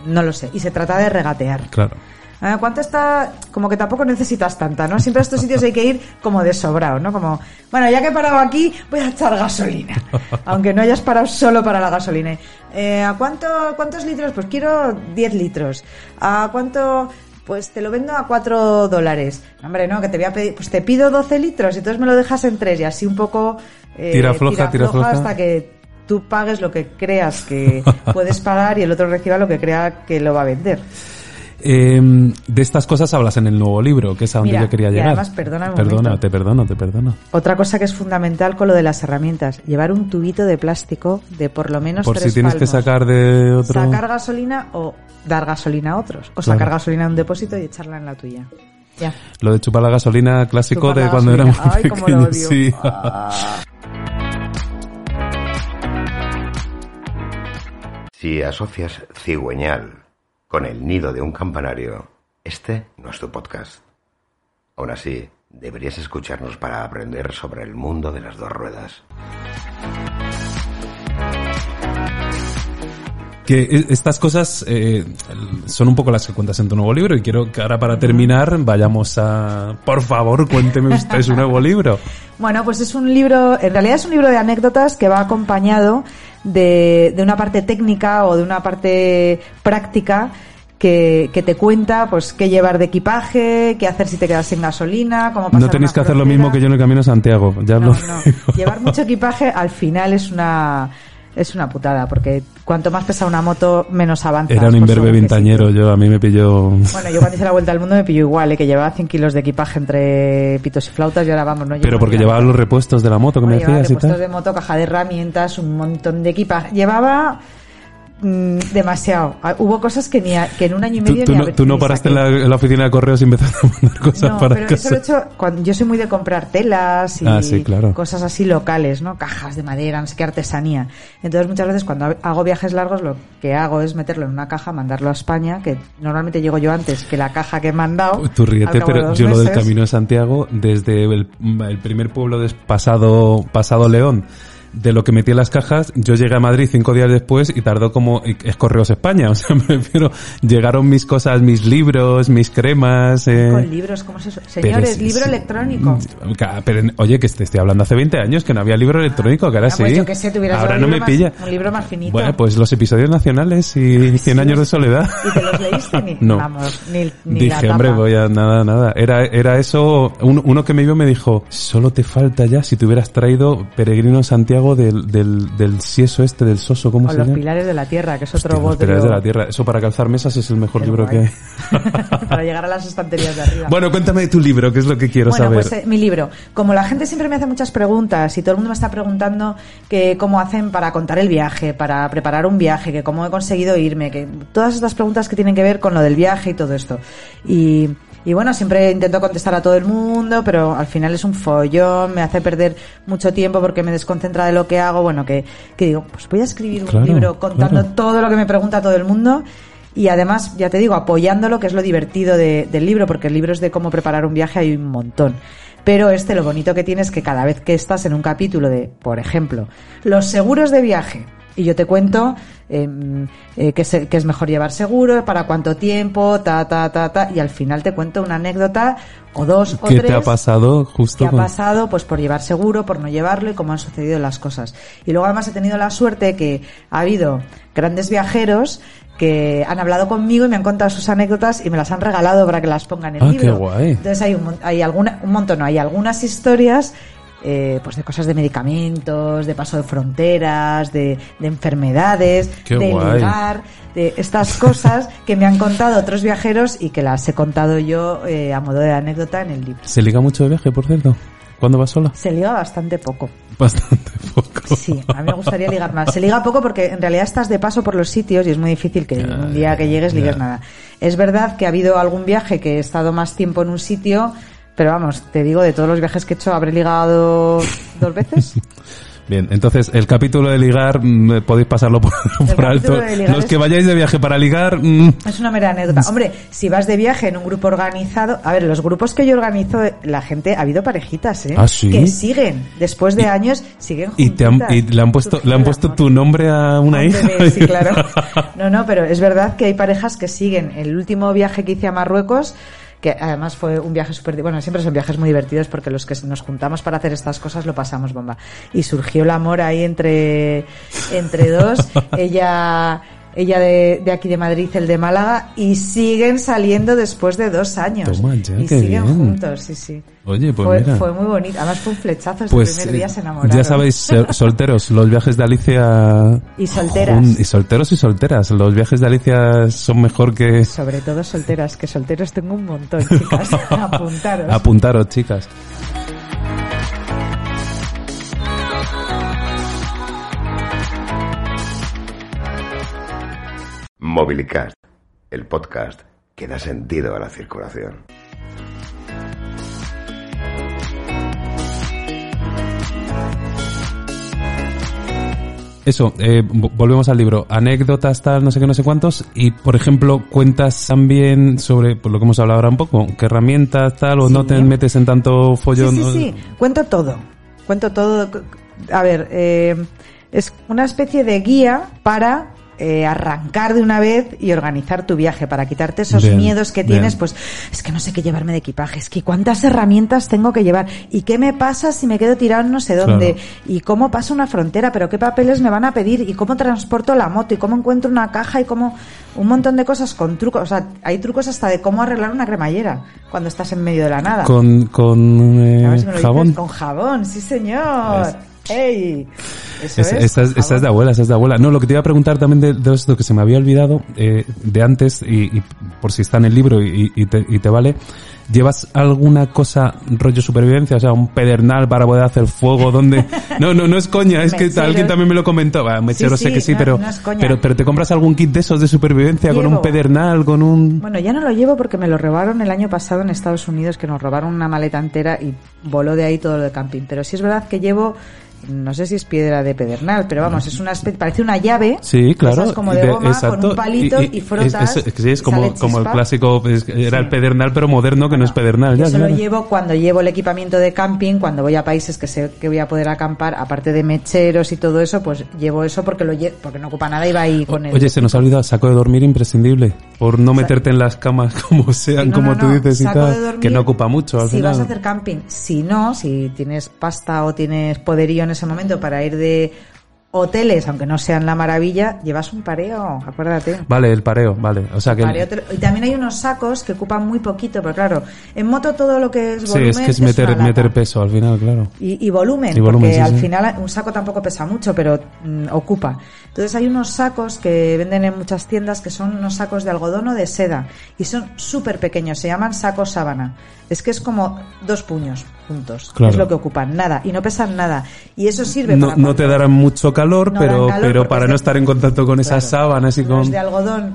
no lo sé. Y se trata de regatear. Claro. Ah, ¿Cuánto está? Como que tampoco necesitas tanta, ¿no? Siempre a estos sitios hay que ir como de sobrado, ¿no? Como, bueno, ya que he parado aquí, voy a echar gasolina. Aunque no hayas parado solo para la gasolina. Eh, ¿A cuánto, cuántos litros? Pues quiero 10 litros. ¿A cuánto? Pues te lo vendo a 4 dólares. Hombre, no, que te voy a pedir, pues te pido 12 litros y entonces me lo dejas en 3 y así un poco... eh, Tira floja, tira floja. Hasta que tú pagues lo que creas que puedes pagar y el otro reciba lo que crea que lo va a vender. Eh, de estas cosas hablas en el nuevo libro, que es a donde Mira, yo quería y llegar. además, perdona un Perdona, te perdono, te perdono. Otra cosa que es fundamental con lo de las herramientas, llevar un tubito de plástico de por lo menos Por tres si tienes que sacar de otro... Sacar gasolina o dar gasolina a otros. O sacar claro. gasolina de un depósito y echarla en la tuya. Ya. Lo de chupar la gasolina clásico chupar de cuando éramos pequeños. Cómo lo odio. Sí. Ah. Si asocias cigüeñal con el nido de un campanario, este no es tu podcast. Aún así, deberías escucharnos para aprender sobre el mundo de las dos ruedas. Que e, estas cosas eh, son un poco las que cuentas en tu nuevo libro y quiero que ahora para terminar vayamos a... Por favor, cuénteme usted su nuevo libro. Bueno, pues es un libro, en realidad es un libro de anécdotas que va acompañado de, de una parte técnica o de una parte práctica que, que, te cuenta pues qué llevar de equipaje, qué hacer si te quedas sin gasolina, cómo pasar No tenéis que hacer lo mismo que yo en el camino a Santiago. Ya no, no. Llevar mucho equipaje al final es una es una putada, porque cuanto más pesa una moto, menos avanza. Era un imberbe vintañero, yo, a mí me pilló... Bueno, yo cuando hice la vuelta al mundo me pilló igual, ¿eh? que llevaba 100 kilos de equipaje entre pitos y flautas y ahora vamos, no Pero porque llevaba los repuestos de la moto que me decías y tal. de moto, caja de herramientas, un montón de equipaje. Llevaba Mm, demasiado. Ah, hubo cosas que ni que en un año y medio tú, no, tú no paraste en la, oficina de correos y empezaste a mandar cosas no, para pero eso lo he hecho cuando yo soy muy de comprar telas y ah, sí, claro. cosas así locales, ¿no? Cajas de madera, no sé qué artesanía. Entonces muchas veces cuando hago viajes largos lo que hago es meterlo en una caja, mandarlo a España, que normalmente llego yo antes que la caja que he mandado. Tú ríete, pero yo lo del Camino de Santiago desde el, el primer pueblo de pasado pasado León de lo que metí en las cajas, yo llegué a Madrid cinco días después y tardó como, es Correos España, o sea, me refiero, llegaron mis cosas, mis libros, mis cremas. Eh. Con libros, ¿cómo es eso? Señores, libro electrónico. Pero, oye, que te estoy hablando hace 20 años que no había libro electrónico, que ahora ah, pues sí. Sé, ahora no me pilla. Un libro más finito. Bueno, pues los episodios nacionales y 100 años de soledad. ¿Y te los leíste? Ni, no. Vamos, ni, ni Dije, hombre, voy a, nada, nada. Era, era eso, uno, que me vio me dijo, solo te falta ya si te hubieras traído Peregrino Santiago del, del del, sieso este, del soso, ¿cómo se llama? Los pilares de la tierra, que es otro Los pilares de la tierra. Eso para calzar mesas es el mejor libro que hay. para llegar a las estanterías de arriba. Bueno, cuéntame de tu libro, que es lo que quiero bueno, saber. Pues eh, mi libro. Como la gente siempre me hace muchas preguntas y todo el mundo me está preguntando que cómo hacen para contar el viaje, para preparar un viaje, que cómo he conseguido irme, que todas estas preguntas que tienen que ver con lo del viaje y todo esto. Y y bueno, siempre intento contestar a todo el mundo, pero al final es un follón, me hace perder mucho tiempo porque me desconcentra de lo que hago. Bueno, que, que digo, pues voy a escribir un libro contando todo lo que me pregunta todo el mundo y además, ya te digo, apoyándolo, que es lo divertido de, del libro, porque el libro es de cómo preparar un viaje, hay un montón. Pero este lo bonito que tiene es que cada vez que estás en un capítulo de, por ejemplo, los seguros de viaje, y yo te cuento em, eh, que, es, mejor llevar seguro, para cuánto tiempo, ta, ta, ta, ta, y al final te cuento una anécdota o dos o tres. ¿Qué te ha pasado justo? ¿Qué ha pasado? Pues por llevar seguro, por no llevarlo y cómo han sucedido las cosas. Y luego además he tenido la suerte que ha habido grandes viajeros que han hablado conmigo y me han contado sus anécdotas y me las han regalado para que las pongan en el ah, libro. Qué guay. Entonces hay un, hay alguna, un montón, no, hay algunas historias eh, pues de cosas de medicamentos, de paso de fronteras, de, enfermedades, de ligar, de estas cosas que me han contado otros viajeros y que las he contado yo eh, a modo de anécdota en el libro. ¿Se liga mucho de viaje, por cierto? ¿Cuándo vas sola? Se liga bastante poco. Bastante poco. Sí, a mí me gustaría ligar más. Se liga poco porque en realidad estás de paso por los sitios y es muy difícil que un día que llegues ligues nada. Es verdad que ha habido algún viaje que he estado más tiempo en un sitio pero vamos, te digo, de todos los viajes que he hecho, habré ligado dos veces. Bien, entonces el capítulo de ligar mm, podéis pasarlo por, alto. Los que vayáis de viaje para ligar. Mm. Es una mera anécdota. Hombre, si vas de viaje en un grupo organizado. A ver, los grupos que yo organizo, la gente. Ha habido parejitas, ¿eh? ¿Ah, sí? Que siguen. Después de años, siguen juntas. Y, te han, y le han puesto, le han puesto tu nombre a una hija. sí, claro. No, no, pero es verdad que hay parejas que siguen. El último viaje que hice a Marruecos que además fue un viaje súper... Bueno, siempre son viajes muy divertidos porque los que nos juntamos para hacer estas cosas lo pasamos bomba. Y surgió el amor ahí entre, entre dos. Ella ella de, de, aquí de Madrid, el de Málaga, y siguen saliendo después de dos años. y siguen juntos, sí, sí. Oye, pues fue, mira. fue muy bonito. Además fue un flechazo desde pues, primer día se enamoraron. Ya sabéis, solteros, los viajes de Alicia... Y solteras. y solteros y solteras. Los viajes de Alicia son mejor que... Sobre todo solteras, que solteros tengo un montón, chicas. Apuntaros. Apuntaros, chicas. Mobilicast, el podcast que da sentido a la circulación. eso, eh, vo- volvemos al libro. Anécdotas, tal, no sé qué, no sé cuántos. Y, por ejemplo, cuentas también sobre, por lo que hemos hablado ahora un poco, qué herramientas, tal, o Sí. no te metes en tanto follón. Sí, sí, sí. Cuento todo. Cuento todo. A ver, eh, es una especie de guía para eh, arrancar de una vez y organizar tu viaje, para quitarte esos Bien, miedos que bien. tienes. Pues es que no sé qué llevarme de equipaje, es que cuántas herramientas tengo que llevar y qué me pasa si me quedo tirado no sé dónde Claro. y cómo paso una frontera, pero qué papeles me van a pedir y cómo transporto la moto y cómo encuentro una caja y cómo un montón de cosas con trucos. O sea, hay trucos hasta de cómo arreglar una cremallera cuando estás en medio de la nada. Con, con eh, si jabón. dices, Con jabón, sí señor. ¡Ey! Eso Es- es. de abuela, esta es de abuela. No, lo que te iba a preguntar también de, de esto que se me había olvidado eh, de antes, y, y por si está en el libro y, y te, y te vale, ¿llevas alguna cosa rollo supervivencia? O sea, un pedernal para poder hacer fuego, donde... No, no, no es coña, es que alguien también me lo comentó. Ah, mechero Sí, sé sí, que sí, no- pero, no pero, pero te compras algún kit de esos de supervivencia con un Llevo. pedernal, con un... Bueno, ya no lo llevo porque me lo robaron el año pasado en Estados Unidos, que nos robaron una maleta entera y voló de ahí todo lo de camping. Pero sí es verdad que llevo, no sé si es piedra de pedernal, pero vamos, es una especie, parece una llave. Sí, claro. esas como de, de- goma, con un palito y, frotas. Es, es- sí, es y como, el clásico, pues, era el pedernal pero moderno que no es pedernal. Yo Ya, se lo llevo cuando llevo el equipamiento de camping, cuando voy a países que sé que voy a poder acampar, aparte de mecheros y todo eso, pues llevo eso porque lo lle- porque no ocupa nada y va ahí con el Oye, se nos ha olvidado, saco de dormir imprescindible. Por no meterte en las camas como sean, No, como no, tú no, dices y tal. dormir Que no ocupa mucho al si final. vas a hacer camping. Si no, si tienes pasta o tienes poderío en ese momento para ir de hoteles, aunque no sean la maravilla, llevas un pareo, acuérdate. Vale, el pareo, vale. O sea que. Te y también hay unos sacos que ocupan muy poquito, pero claro, en moto todo lo que es Sí, volumen es que es meter, meter peso al final, claro. Y, y volumen, Y volumen, porque sí, al sí. final un saco tampoco pesa mucho, pero mm, ocupa. Entonces hay unos sacos que venden en muchas tiendas que son unos sacos de algodón o de seda y son súper pequeños, se llaman sacos sábana. Es que es como dos puños juntos, Claro. es lo que ocupan, nada, y no pesan nada. Y eso sirve No, para no te darán mucho calor, No pero, calor pero para no de- estar en contacto con esas Claro. sábanas y No con. es de algodón,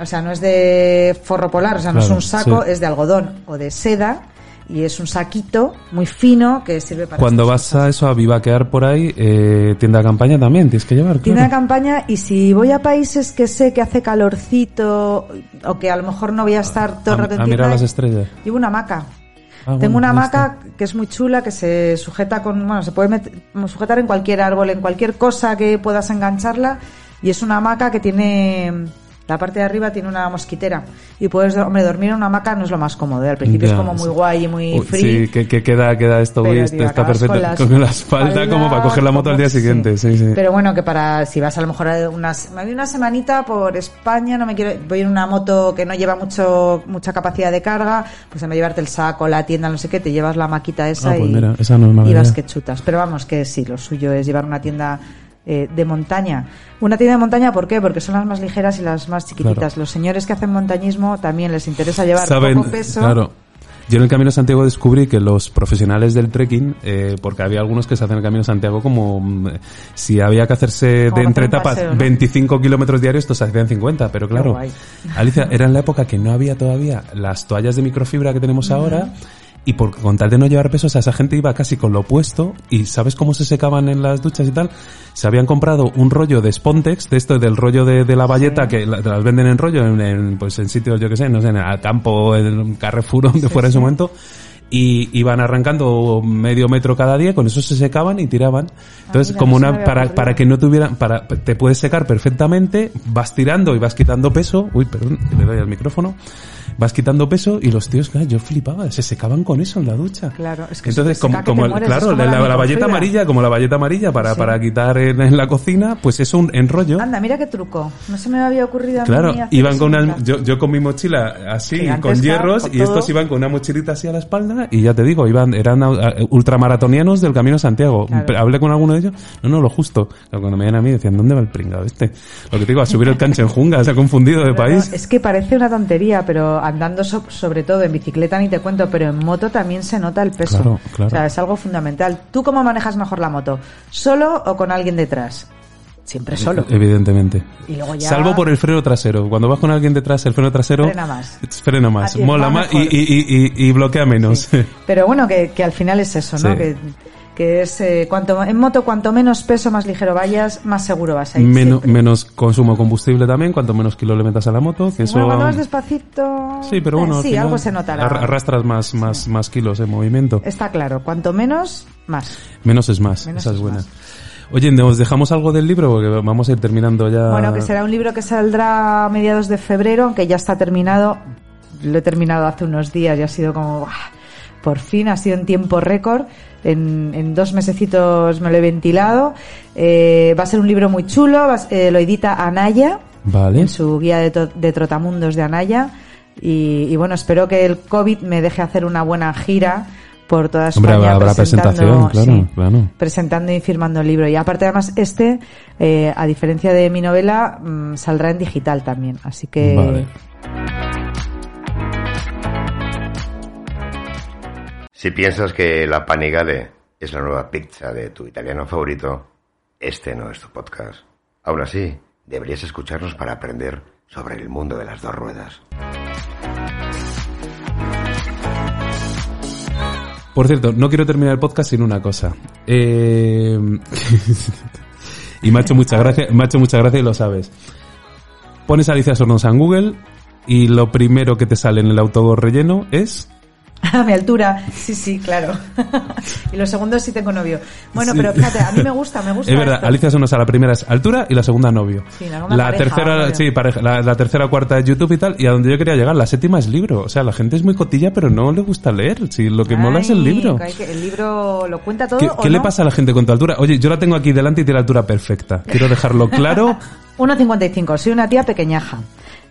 o sea, no es de forro polar, o sea, no Claro, es un saco, sí. es de algodón o de seda y es un saquito muy fino que sirve para Cuando vas cosas. a eso a vivaquear por ahí, eh, tienda de campaña también tienes que llevar. Tienda de claro. campaña y si voy a países que sé que hace calorcito o que a lo mejor no voy a estar todo el rato en a mirar tienda, las estrellas. Llevo una hamaca. Ah, Tengo una hamaca que es muy chula, que se sujeta con, bueno, se puede met- sujetar en cualquier árbol, en cualquier cosa que puedas engancharla. Y es una hamaca que tiene, la parte de arriba tiene una mosquitera. Y puedes, hombre, dormir en una hamaca no es lo más cómodo. ¿eh? Al principio Ya, es como muy sí. guay y muy Uy, free. Sí, que, que queda, queda esto, Pero, tío, está acabas perfecto. con la Con la espalda como para coger la moto al día como- siguiente. Sí, sí. Pero bueno, que para si vas a lo mejor a unas, me voy una semanita por España, no me quiero, voy en una moto que no lleva mucho mucha capacidad de carga, pues en vez de llevarte el saco, la tienda, no sé qué, te llevas la maquita esa Ah, pues y, mira, esa no es y vas que chutas. Pero vamos, que sí, lo suyo es llevar una tienda eh, de montaña. Una tienda de montaña, ¿por qué? Porque son las más ligeras y las más chiquititas. Claro. Los señores que hacen montañismo también les interesa llevar Saben, poco peso. claro. Yo en el Camino de Santiago descubrí que los profesionales del trekking, eh, porque había algunos que se hacen el Camino de Santiago como mm, si había que hacerse Como de entre etapas paseo, ¿no? 25 kilómetros diarios, estos hacían 50, pero claro. Alicia, era en la época que no había todavía las toallas de microfibra que tenemos ahora y por con tal de no llevar peso, o sea, esa gente iba casi con lo opuesto y ¿sabes cómo se secaban en las duchas y tal? Se habían comprado un rollo de Spontex, de esto del rollo de, de la valleta que la- las venden en rollo en, en, pues en sitios, yo que sé, no sé, en el campo, en Carrefour, donde fuera en ese momento y iban arrancando medio metro cada día, con eso se secaban y tiraban. Entonces, mira, como una para para que no tuvieran para te puedes secar perfectamente, vas tirando y vas quitando peso. Uy, perdón, que le doy al micrófono. Vas quitando peso y los tíos, claro, yo flipaba, se secaban con eso en la ducha. Claro, es que Entonces, como, que como el- mueres, claro, es como la, la la- valleta amarilla, como la valleta amarilla para, Sí. para quitar en, en la cocina, pues eso un enrollo. Anda, mira qué truco. No se me había ocurrido a Claro, mí hacer iban con una, yo, yo con mi mochila así, Gigantesca, con hierros, con y estos iban con una mochilita así a la espalda, y ya te digo, iban, eran uh, ultramaratonianos del Camino Santiago. Claro. Hablé con alguno de ellos, no, no, lo justo. Cuando me ven a mí decían, ¿dónde va el pringado este? Lo que te digo, a subir el canche en Junga, se ha confundido de país. Es que parece una tontería, pero andando so- sobre todo en bicicleta ni te cuento, pero en moto también se nota el peso. Claro, claro. O sea, es algo fundamental. ¿Tú cómo manejas mejor la moto? ¿Solo o con alguien detrás? Siempre solo. Evidentemente. Y luego ya- Salvo por el freno trasero. Cuando vas con alguien detrás, el freno trasero Frena más. frena más, mola más y, y, y, y- bloquea menos. Pero bueno, que, que al final es eso, ¿no? Sí. Que, que es eh, cuanto en moto cuanto menos peso, más ligero vayas, más seguro vas a ir. Menos, siempre. menos consumo de combustible también, cuanto menos kilos le metas a la moto, que eso... Bueno, cuando vas despacito. Sí, pero bueno, sí, algo se notará. arra- Arrastras más, más, más kilos en movimiento. Está claro, cuanto menos, más. Menos es más, Menos esa es es buena. más. Oye, ¿nos dejamos algo del libro? Porque vamos a ir terminando ya. Bueno, que será un libro que saldrá a mediados de febrero, aunque ya está terminado. Lo he terminado hace unos días y ha sido como... ¡buah! Por fin, ha sido en tiempo récord. En, en dos mesecitos me lo he ventilado. Eh, va a ser un libro muy chulo. va eh, lo edita Anaya Vale. en su guía de, trotamundos de Anaya. Y, y bueno, espero que el COVID me deje hacer una buena gira por toda Hombre, España. habrá presentando- presentación, claro, sí, claro. presentando y firmando el libro. Y aparte, además, este, eh, a diferencia de mi novela, mm, saldrá en digital también. Así que. Vale. Si piensas que la Panigale es la nueva pizza de tu italiano favorito, este no es tu podcast. Aún así, deberías escucharnos para aprender sobre el mundo de las dos ruedas. Por cierto, no quiero terminar el podcast sin una cosa. Eh... y me ha hecho mucha gracia, me y lo sabes. Pones Alicia Sornosa en Google y lo primero que te sale en el autobús relleno es A mi altura, sí, sí, claro. y los segundos sí tengo novio. Bueno, Sí. pero fíjate, a mí me gusta, me gusta. Es verdad, esto. Alicia Sonosa la primera es altura y la segunda novio. Sí, la segunda la pareja, tercera, sí, pareja, la, la tercera cuarta es YouTube y tal, y a donde yo quería llegar, la séptima es libro. O sea, la gente es muy cotilla, pero no le gusta leer. Si lo que mola es el libro. que el libro lo cuenta todo. ¿Qué, o qué le pasa a la gente con tu altura? Oye, yo la tengo aquí delante y tiene la altura perfecta. Quiero dejarlo claro. 1,55. Soy una tía pequeñaja.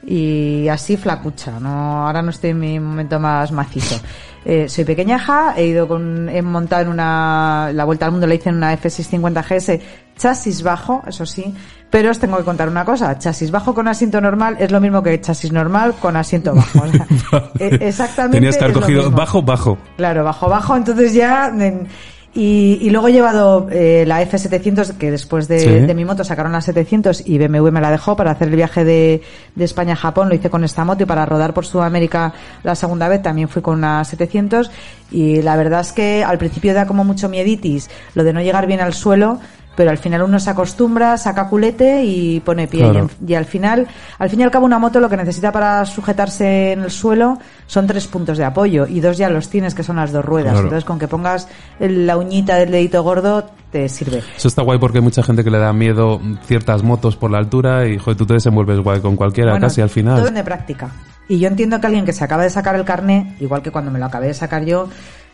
Y así flacucha. No, ahora no estoy en mi momento más macizo. Eh, soy pequeñaja, he ido con, he montado en una, la vuelta al mundo la hice en una F650 GS, chasis bajo, eso sí, pero os tengo que contar una cosa, chasis bajo con asiento normal es lo mismo que chasis normal con asiento bajo. O sea, eh, exactamente. Tenías que haber cogido bajo, bajo. Claro, bajo, bajo, entonces ya... en- y, y luego he llevado eh, la F700, que después de, Sí. de mi moto sacaron la 700 y BMW me la dejó para hacer el viaje de, de España a Japón, lo hice con esta moto y para rodar por Sudamérica la segunda vez también fui con una 700 y la verdad es que al principio da como mucho mieditis lo de no llegar bien al suelo, pero al final uno se acostumbra, saca culete y pone pie. Claro. Y, al final, al fin y al cabo, una moto lo que necesita para sujetarse en el suelo son tres puntos de apoyo y dos ya los tienes, que son las dos ruedas. Claro. Entonces, con que pongas la uñita del dedito gordo, te sirve. Eso está guay porque hay mucha gente que le da miedo ciertas motos por la altura y joder, tú te desenvuelves guay con cualquiera Bueno, casi al Todo final. de práctica. Y yo entiendo que alguien que se acaba de sacar el carné, igual que cuando me lo acabé de sacar yo,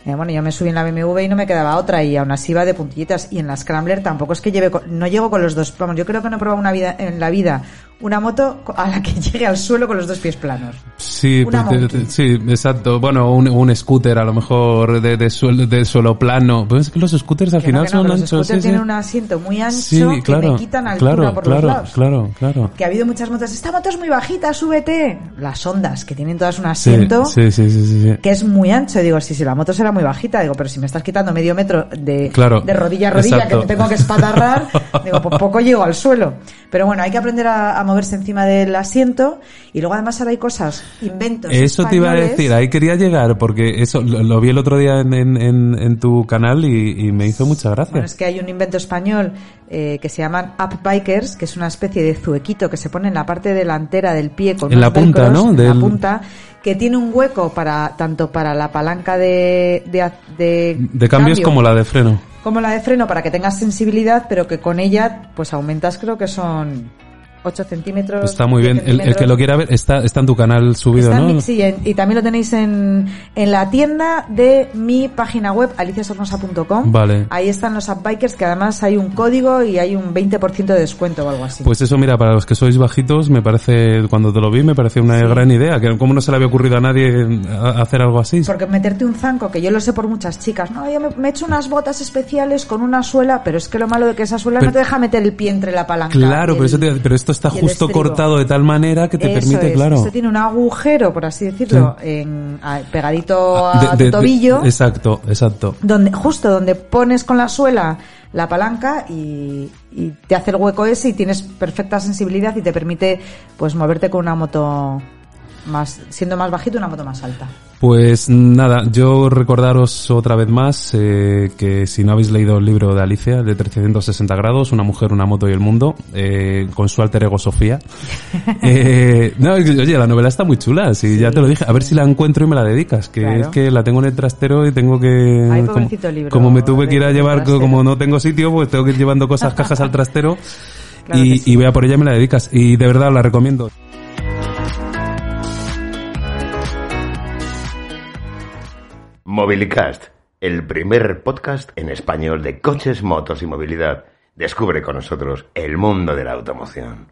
eh, bueno, yo me subí en la BMW y no me quedaba otra y aún así iba de puntillitas. Y en la Scrambler tampoco es que lleve, con- no llego con los dos, vamos, yo creo que no he probado una vida, en la vida una moto a la que llegue al suelo con los dos pies planos. Sí, pues, de- sí, exacto. Bueno, un, un scooter a lo mejor de, de, suelo, de suelo plano. Pues es que los scooters al Que no, final que no, son que los anchos. scooters sí, tienen sí. un asiento muy ancho Sí, que claro, me quitan altura claro, por claro, los lados. claro, claro. Que ha habido muchas motos, esta moto es muy bajita, súbete. Las ondas, que tienen todas un asiento. sí, sí, sí, sí, sí. que es muy ancho. Digo, sí, sí, la moto será muy bajita. Digo, pero si me estás quitando medio metro de, de rodilla a rodilla, exacto. que me tengo que espatarrar, digo, pues poco llego al suelo. Pero bueno, hay que aprender a, a moverse encima del asiento. Y luego además ahora hay cosas, inventos. Eso te iba a decir, ahí quería llegar, porque eso lo, lo vi el otro día en, en, en, en tu canal y, y me hizo mucha gracia. Bueno, es que hay un invento español eh, que se llaman up bikers, que es una especie de zuequito que se pone en la parte delantera del pie con En la punta, velcros, ¿no? En la punta, que tiene un hueco para tanto para la palanca de de, de, de cambios cambio como la de freno. como la de freno para que tengas sensibilidad, pero que con ella pues aumentas creo que son 8 centímetros. Está muy 10 bien. El, el que lo quiera ver está, está en tu canal subido, Está ¿no? mi- sí, en- y también lo tenéis en, en la tienda de mi página web, aliciasornosa.com. Vale. Ahí están los upbikers, que además hay un código y hay un 20% de descuento o algo así. Pues eso, mira, para los que sois bajitos, me parece, cuando te lo vi, me pareció una gran idea. Que cómo no se le había ocurrido a nadie hacer algo así. Porque meterte un zanco, que yo lo sé por muchas chicas, no, yo me, me he hecho unas botas especiales con una suela, pero es que lo malo de que esa suela Pero- no te deja meter el pie entre la palanca. Claro, pero, eso te- pero esto está justo estribo. cortado de tal manera que te Eso permite, es, claro. Esto tiene un agujero, por así decirlo, en, a- pegadito a De- tu de- de- tobillo. exacto, exacto. donde justo donde pones con la suela la palanca y, y te hace el hueco ese y tienes perfecta sensibilidad y te permite pues moverte con una moto más siendo más bajito una moto más alta. Pues nada, yo recordaros otra vez más eh, que si no habéis leído el libro de Alicia, de 360 grados, Una mujer, una moto y el mundo, eh, con su alter ego Sofía. eh, no, oye, la novela está muy chula, si ya te lo dije. A ver si la encuentro y me la dedicas, que es que la tengo en el trastero y tengo que... Ay, como, libro como, me tuve que ir a llevar, como no tengo sitio, pues tengo que ir llevando cosas, cajas al trastero. y, y voy a por ella y me la dedicas. Y de verdad la recomiendo. Mobilicast, el primer podcast en español de coches, motos y movilidad. Descubre con nosotros el mundo de la automoción.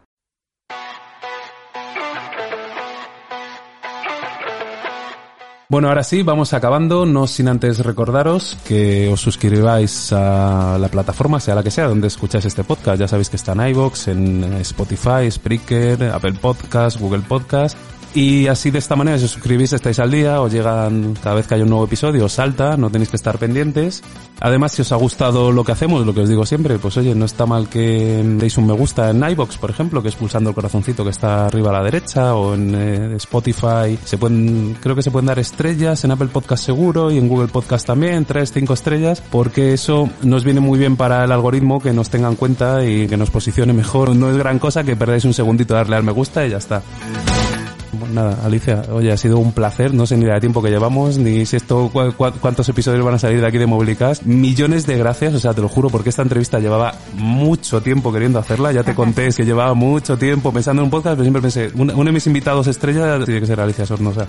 Bueno, ahora sí, vamos acabando, no sin antes recordaros que os suscribáis a la plataforma, sea la que sea, donde escucháis este podcast. Ya sabéis que está en iVoox, en Spotify, Spreaker, Apple Podcast, Google Podcast y así de esta manera, si os suscribís, estáis al día, os llegan cada vez que hay un nuevo episodio, os salta, no tenéis que estar pendientes. Además, si os ha gustado lo que hacemos, lo que os digo siempre, pues oye, no está mal que deis un me gusta en iBox, por ejemplo, que es pulsando el corazoncito que está arriba a la derecha, o en eh, Spotify, se pueden, creo que se pueden dar estrellas, en Apple Podcast seguro, y en Google Podcast también, tres, cinco estrellas, porque eso nos viene muy bien para el algoritmo, que nos tenga en cuenta y que nos posicione mejor. No es gran cosa que perdáis un segundito darle al me gusta y ya está nada, Alicia, oye, ha sido un placer, no sé ni de tiempo que llevamos, ni si esto, cuántos episodios van a salir de aquí de Mobilicast. Millones de gracias, o sea, te lo juro, porque esta entrevista llevaba mucho tiempo queriendo hacerla, ya te conté que llevaba mucho tiempo pensando en un podcast, pero siempre pensé, uno de mis invitados estrella tiene que ser Alicia Sornosa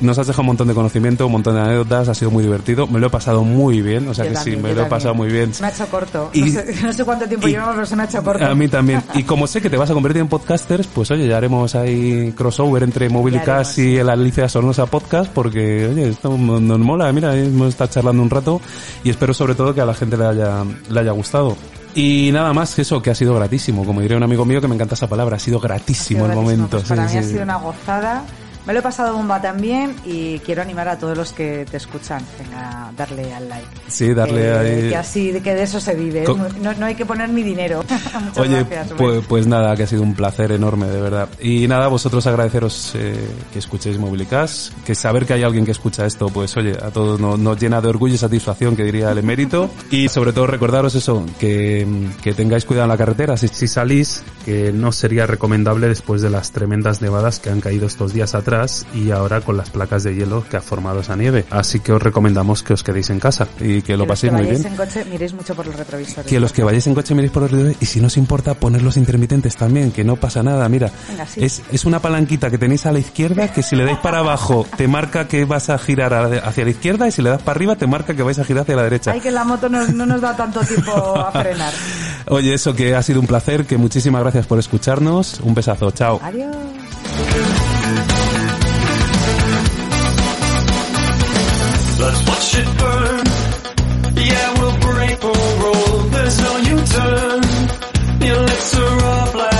nos has dejado un montón de conocimiento, un montón de anécdotas, ha sido muy divertido, me lo he pasado muy bien, o sea que sí, me lo he pasado muy bien. Se me ha hecho corto, y, no, sé, cuánto tiempo llevamos, pero se me ha hecho corto. A mí también, y como sé que te vas a convertir en podcasters, pues oye, ya haremos ahí crossover entre Mobilicast y el Alicia Sonosa Podcast, porque oye, esto nos mola, mira, hemos estado charlando un rato y espero sobre todo que a la gente le haya, le haya gustado. Y nada más que eso, que ha sido gratísimo. Como diría un amigo mío que me encanta esa palabra, ha sido gratísimo, el momento. Pues para mí ha sido una gozada. Me lo he pasado bomba también y quiero animar a todos los que te escuchan. Venga, darle al like. Sí, darle eh, ahí. Que así, que de eso se vive. No, no, hay que poner mi dinero. Muchas Oye, gracias, pues, pues, nada, que ha sido un placer enorme, de verdad. Y nada, vosotros agradeceros eh, que escuchéis Mobilicast, que saber que hay alguien que escucha esto, pues oye, a todos nos, llena de orgullo y satisfacción, que diría el emérito. y sobre todo recordaros eso, que, que tengáis cuidado en la carretera. Si, si salís, que no sería recomendable después de las tremendas nevadas que han caído estos días atrás y ahora con las placas de hielo que ha formado esa nieve. Así que os recomendamos que os quedéis en casa y que, lo paséis muy bien. en coche miréis mucho por los retrovisores. Que los que vayáis en coche miréis por los retrovisores y si no os importa poner los intermitentes también, que no pasa nada. Mira, es, es una palanquita que tenéis a la izquierda que si le dais para abajo te marca que vas a girar hacia la izquierda y si le das para arriba te marca que vais a girar hacia la derecha. Ay, que la moto no, no nos da tanto tiempo a frenar. Oye, eso que ha sido un placer, que muchísimas gracias por escucharnos. Un besazo, chao. Adiós. Let's watch it burn. Yeah, we'll break or roll. There's no U-turn. Your lips are off like